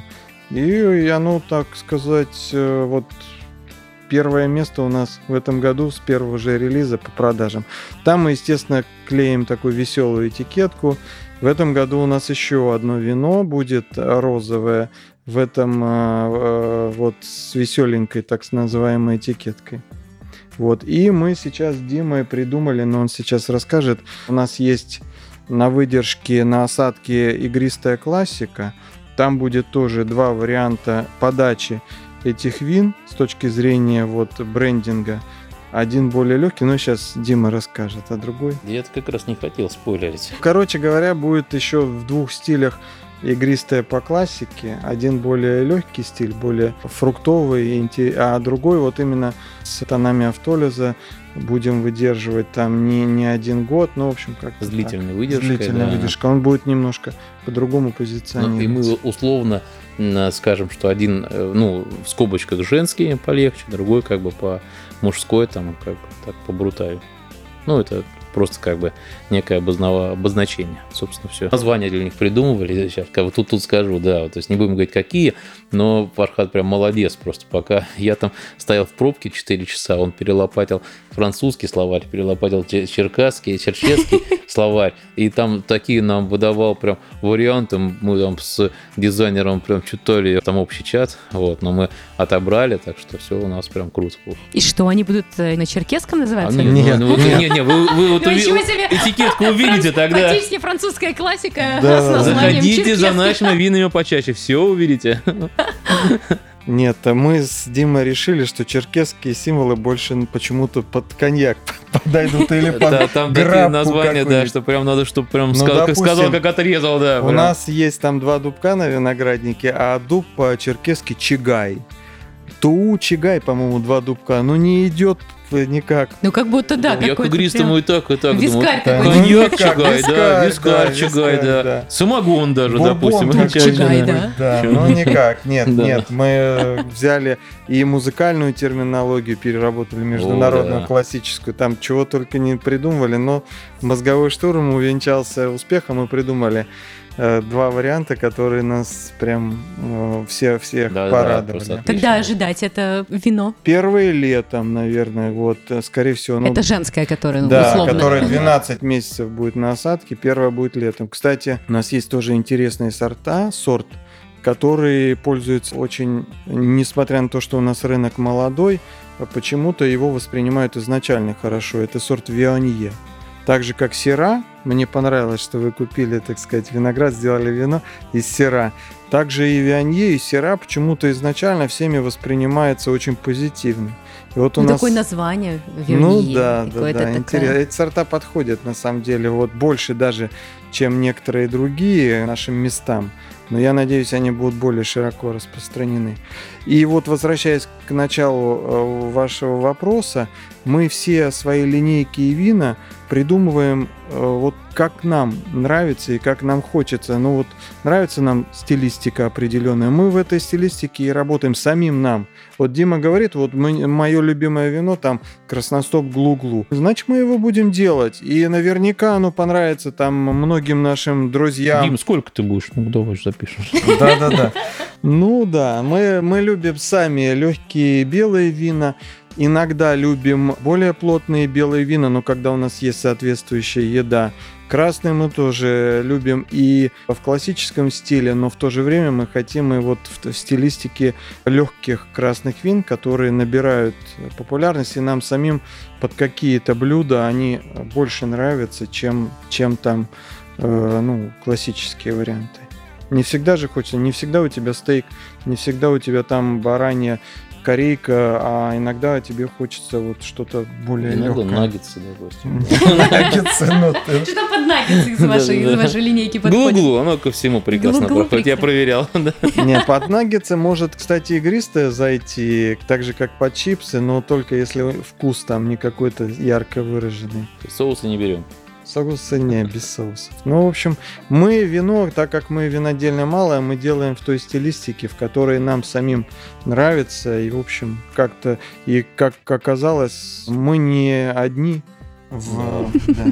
И оно, так сказать, э, вот первое место у нас в этом году с первого же релиза по продажам. Там мы, естественно, клеим такую веселую этикетку, в этом году у нас еще одно вино будет розовое в этом а, вот с веселенькой так называемой этикеткой. Вот. И мы сейчас с Димой придумали, но он сейчас расскажет. У нас есть на выдержке на осадке игристая классика. Там будет тоже два варианта подачи этих вин с точки зрения вот брендинга. Один более легкий, но сейчас Дима расскажет, а другой... Я как раз не хотел спойлерить. Короче говоря, будет еще в двух стилях игристая по классике, один более легкий стиль, более фруктовый, а другой вот именно с тонами автолиза будем выдерживать там не, не один год, но в общем как С длительной выдержкой. С длительной да. выдержкой. Он будет немножко по-другому позиционироваться. Ну, и мы условно скажем, что один, э, ну, в скобочках женский полегче, другой как бы по мужской, там, как так по брутаю. Ну, это просто как бы некое обозначение, собственно, все. Названия для них придумывали, сейчас как бы тут, тут скажу, да, то есть не будем говорить какие, но Фархад прям молодец просто, пока я там стоял в пробке 4 часа, он перелопатил французский словарь, перелопатил черкасский, черчесский словарь, и там такие нам выдавал прям варианты, мы там с дизайнером прям читали там общий чат, вот, но мы отобрали, так что все у нас прям круто. И что, они будут э, на черкесском называться? А, не, ну, не, не, вы, вы вот уви... этикетку увидите тогда. Фактически французская классика да. Заходите за нашими винами почаще, все увидите. Нет, а мы с Димой решили, что черкесские символы больше почему-то под коньяк подойдут или под Да, там такие названия, да, что прям надо, чтобы прям Ну, сказал, как отрезал, да. У нас есть там два дубка на винограднике, а дуб по-черкесски чигай. Туу чигай, по-моему, два дубка. Ну не идет никак. Ну, как будто да, Я к игристому и так, и так Вискарь думаю. такой. Коньяк Ну, чигай, да, вискарь, чигай, да. Самогон даже, допустим. чигай, Да. ну никак, нет, нет. Мы взяли и музыкальную терминологию, переработали международную, классическую. Там чего только не придумывали, но мозговой штурм увенчался успехом. Мы придумали э, два варианта, которые нас прям э, все всех Да, да, порадовали. отлично. Когда ожидать это вино? Первые летом, наверное, вот, э, скорее всего. ну, это женское, которое, ну, да, условно. которая 12 месяцев будет на осадке, первая будет летом. Кстати, у нас есть тоже интересные сорта, сорт, который пользуется очень, несмотря на то, что у нас рынок молодой, а почему-то его воспринимают изначально хорошо. Это сорт Вионье. Так же, как сера, мне понравилось, что вы купили, так сказать, виноград, сделали вино из сера. Также и Вионье, и сера почему-то изначально всеми воспринимается очень позитивно. И вот у Ну, нас... такое название. Ну Вионье, да, да, да, такое. интересно. Эти сорта подходят на самом деле вот больше даже, чем некоторые другие нашим местам. Но я надеюсь, они будут более широко распространены. И вот возвращаясь к началу э, вашего вопроса, мы все свои линейки и вина придумываем э, вот как нам нравится и как нам хочется. Ну вот нравится нам стилистика определенная, мы в этой стилистике и работаем самим нам. Вот Дима говорит, вот мое любимое вино там красностоп глу-глу. Значит, мы его будем делать. И наверняка оно понравится там многим нашим друзьям. Дим, сколько ты будешь? Ну, давай же запишешь. Да-да-да. Ну да, мы, мы любим сами легкие белые вина. Иногда любим более плотные белые вина, но когда у нас есть соответствующая еда. Красные мы тоже любим и в классическом стиле, но в то же время мы хотим и вот в стилистике легких красных вин, которые набирают популярность, и нам самим под какие-то блюда они больше нравятся, чем, чем там э, ну, классические варианты. Не всегда же хочется, не всегда у тебя стейк, не всегда у тебя там баранья корейка, а иногда тебе хочется вот что-то более Иногда легкое. наггетсы, допустим. Наггетсы, ну ты- Что там под наггетсы из вашей, из Да-да-да. вашей линейки подходит? Глу-глу, оно ко всему прекрасно проходит. Я проверял. Не, под наггетсы может, кстати, игристое зайти, так же, как под чипсы, но только если вкус там не какой-то ярко выраженный. Соусы не берем. Соусы не, без соусов. Ну, в общем, мы вино, так как мы винодельня малая, мы делаем в той стилистике, в которой нам самим нравится. И, в общем, как-то, и как оказалось, мы не одни в... да.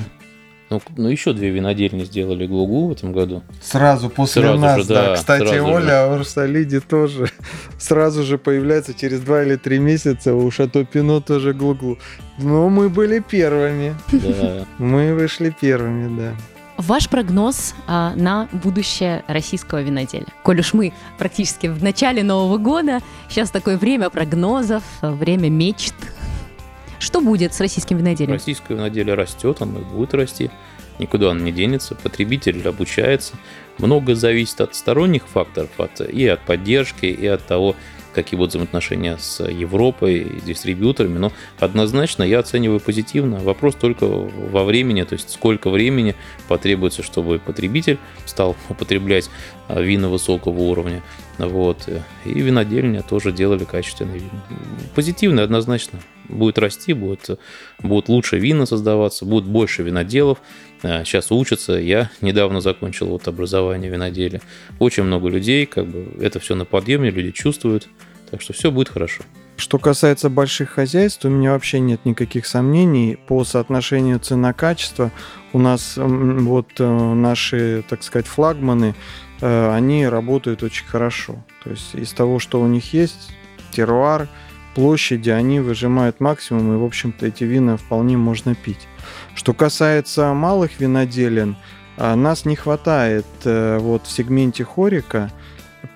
Ну, ну, еще две винодельни сделали Глугу в этом году. Сразу после Сразу нас, же, да. да, Кстати, сразу же. Оля Урсалиди тоже сразу же появляется через два или три месяца у Шато Пино тоже глуглу. Но мы были первыми. Да. Мы вышли первыми, да. Ваш прогноз а, на будущее российского виноделия. Коль уж мы практически в начале Нового года, сейчас такое время прогнозов, время мечт. Что будет с российским виноделием? Российское виноделие растет, оно и будет расти. Никуда оно не денется. Потребитель обучается. Многое зависит от сторонних факторов, от, и от поддержки, и от того, какие будут взаимоотношения с Европой и дистрибьюторами. Но однозначно я оцениваю позитивно. Вопрос только во времени, то есть сколько времени потребуется, чтобы потребитель стал употреблять а, вина высокого уровня. Вот. И винодельня тоже делали качественные вина. Позитивно однозначно. Будет расти, будет, будут лучше вина создаваться, будет больше виноделов. А, Сейчас учатся. Я недавно закончил вот образование виноделия. Очень много людей, как бы это все на подъеме, люди чувствуют. Так что все будет хорошо. Что касается больших хозяйств, у меня вообще нет никаких сомнений по соотношению цена-качество. У нас вот э, наши, так сказать, флагманы, э, они работают очень хорошо. То есть из того, что у них есть, теруар, площади, они выжимают максимум, и, в общем-то, эти вина вполне можно пить. Что касается малых виноделен, а, нас не хватает э, вот в сегменте хорика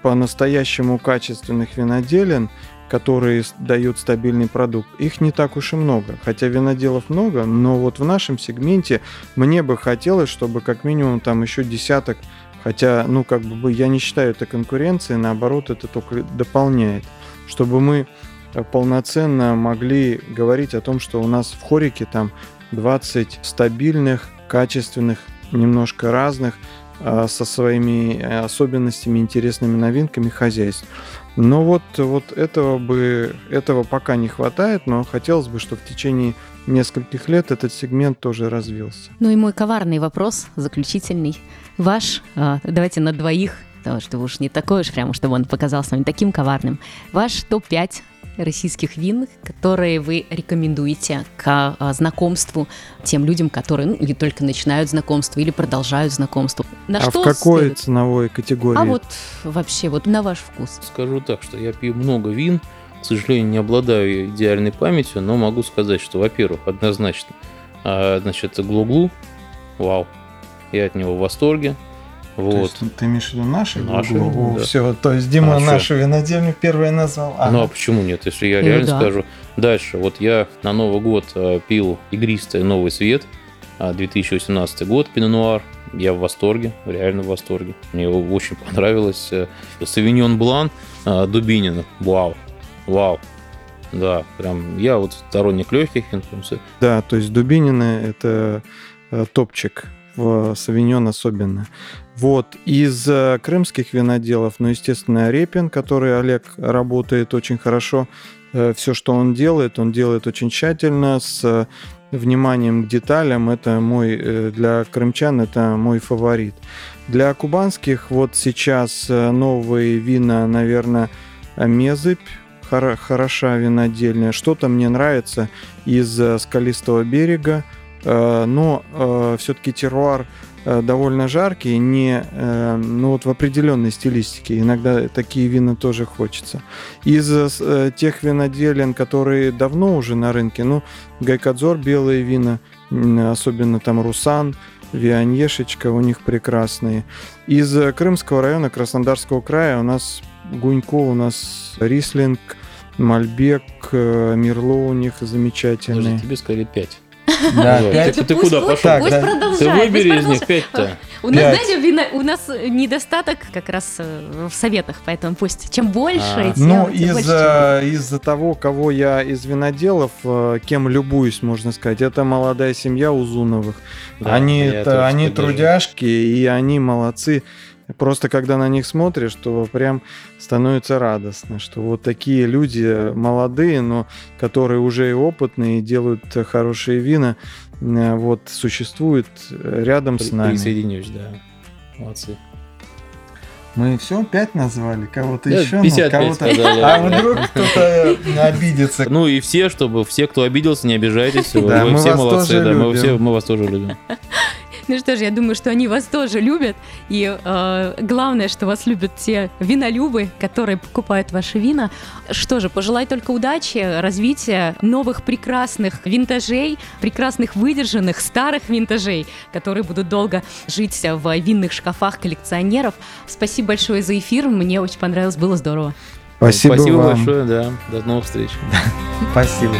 по-настоящему качественных виноделен, которые дают стабильный продукт. Их не так уж и много. Хотя виноделов много, но вот в нашем сегменте мне бы хотелось, чтобы как минимум там еще десяток, хотя, ну, как бы я не считаю это конкуренцией, наоборот, это только дополняет. чтобы мы полноценно могли говорить о том, что у нас в хорике там 20 стабильных, качественных, немножко разных, а, со своими э, особенностями, интересными новинками хозяйств. Но вот, вот этого бы этого пока не хватает, но хотелось бы, чтобы в течение нескольких лет этот сегмент тоже развился. Ну и мой коварный вопрос, заключительный. Ваш, а, давайте на двоих, потому что уж не такой уж прямо, чтобы он показался вам таким коварным. Ваш топ-5 российских вин, которые вы рекомендуете к а, знакомству тем людям, которые ну, или только начинают знакомство, или продолжают знакомство? На а что в какой следует? ценовой категории? А вот вообще, вот на ваш вкус. Скажу так, что я пью много вин, к сожалению, не обладаю идеальной памятью, но могу сказать, что, во-первых, однозначно, а, значит, Глуглу, вау, я от него в восторге. Вот. То есть, ты имеешь в виду наши? Наши, да. Все, то есть Дима а нашу винодельню первое назвал. Ага. Ну а почему нет, если я ну, реально да. скажу. Дальше, вот я на Новый год а, пил игристый «Новый свет», 2018 а, год, Пино Нуар. Я в восторге, реально в восторге. Мне очень понравилось. Э, Савиньон Блан Дубинина, вау, вау. Да, прям я вот сторонник легких инфлюенсов. Да, то есть Дубинина это э, топчик в Савиньон особенно. Вот, из э, крымских виноделов, ну, естественно, Репин, который Олег работает очень хорошо. Э, Все, что он делает, он делает очень тщательно, с э, вниманием к деталям. Это мой, для крымчан это мой фаворит. Для кубанских вот сейчас новые вина, наверное, Мезыбь, хороша винодельня. Что-то мне нравится из скалистого берега, но все-таки теруар Э, довольно жаркие, не, э, ну вот в определенной стилистике. Иногда такие вина тоже хочется. Из э, тех виноделен, которые давно уже на рынке, ну, Гайкадзор, белые вина, особенно там Русан, Вианьешечка, у них прекрасные. Из Крымского района Краснодарского края у нас Гунько, у нас Рислинг, Мальбек, Мирло у них замечательные. Слушай, тебе сказали 5. Да, пять. Ты куда пошел? Пусть продолжает. Ты выбери из них пять-то. У нас, знаете, у нас недостаток как раз э, в советах, поэтому пусть чем больше, а. тем Ну, из-за из того, кого я из виноделов, э, кем любуюсь, можно сказать, это молодая семья Узуновых. они они трудяшки, и они молодцы. Просто когда на них смотришь, то прям становится радостно, что вот такие люди молодые, но которые уже и опытные, и делают хорошие вина, э, вот существуют рядом При, с нами. Присоединюсь, да. Молодцы. Мы все пять назвали, кого-то да, еще, 55 ну, кого-то. Сказали, а вдруг кто-то обидится. Ну и все, чтобы все, кто обиделся, не обижайтесь. Вы все молодцы, да, мы все мы вас тоже любим. Ну что ж, я думаю, что они вас тоже любят. И э, главное, что вас любят те винолюбы, которые покупают ваши вина. Что же, пожелай только удачи, развития новых прекрасных винтажей, прекрасных выдержанных старых винтажей, которые будут долго жить в винных шкафах коллекционеров. Спасибо большое за эфир. Мне очень понравилось, было здорово. Спасибо, Спасибо вам. большое, да. До новых встреч. Спасибо.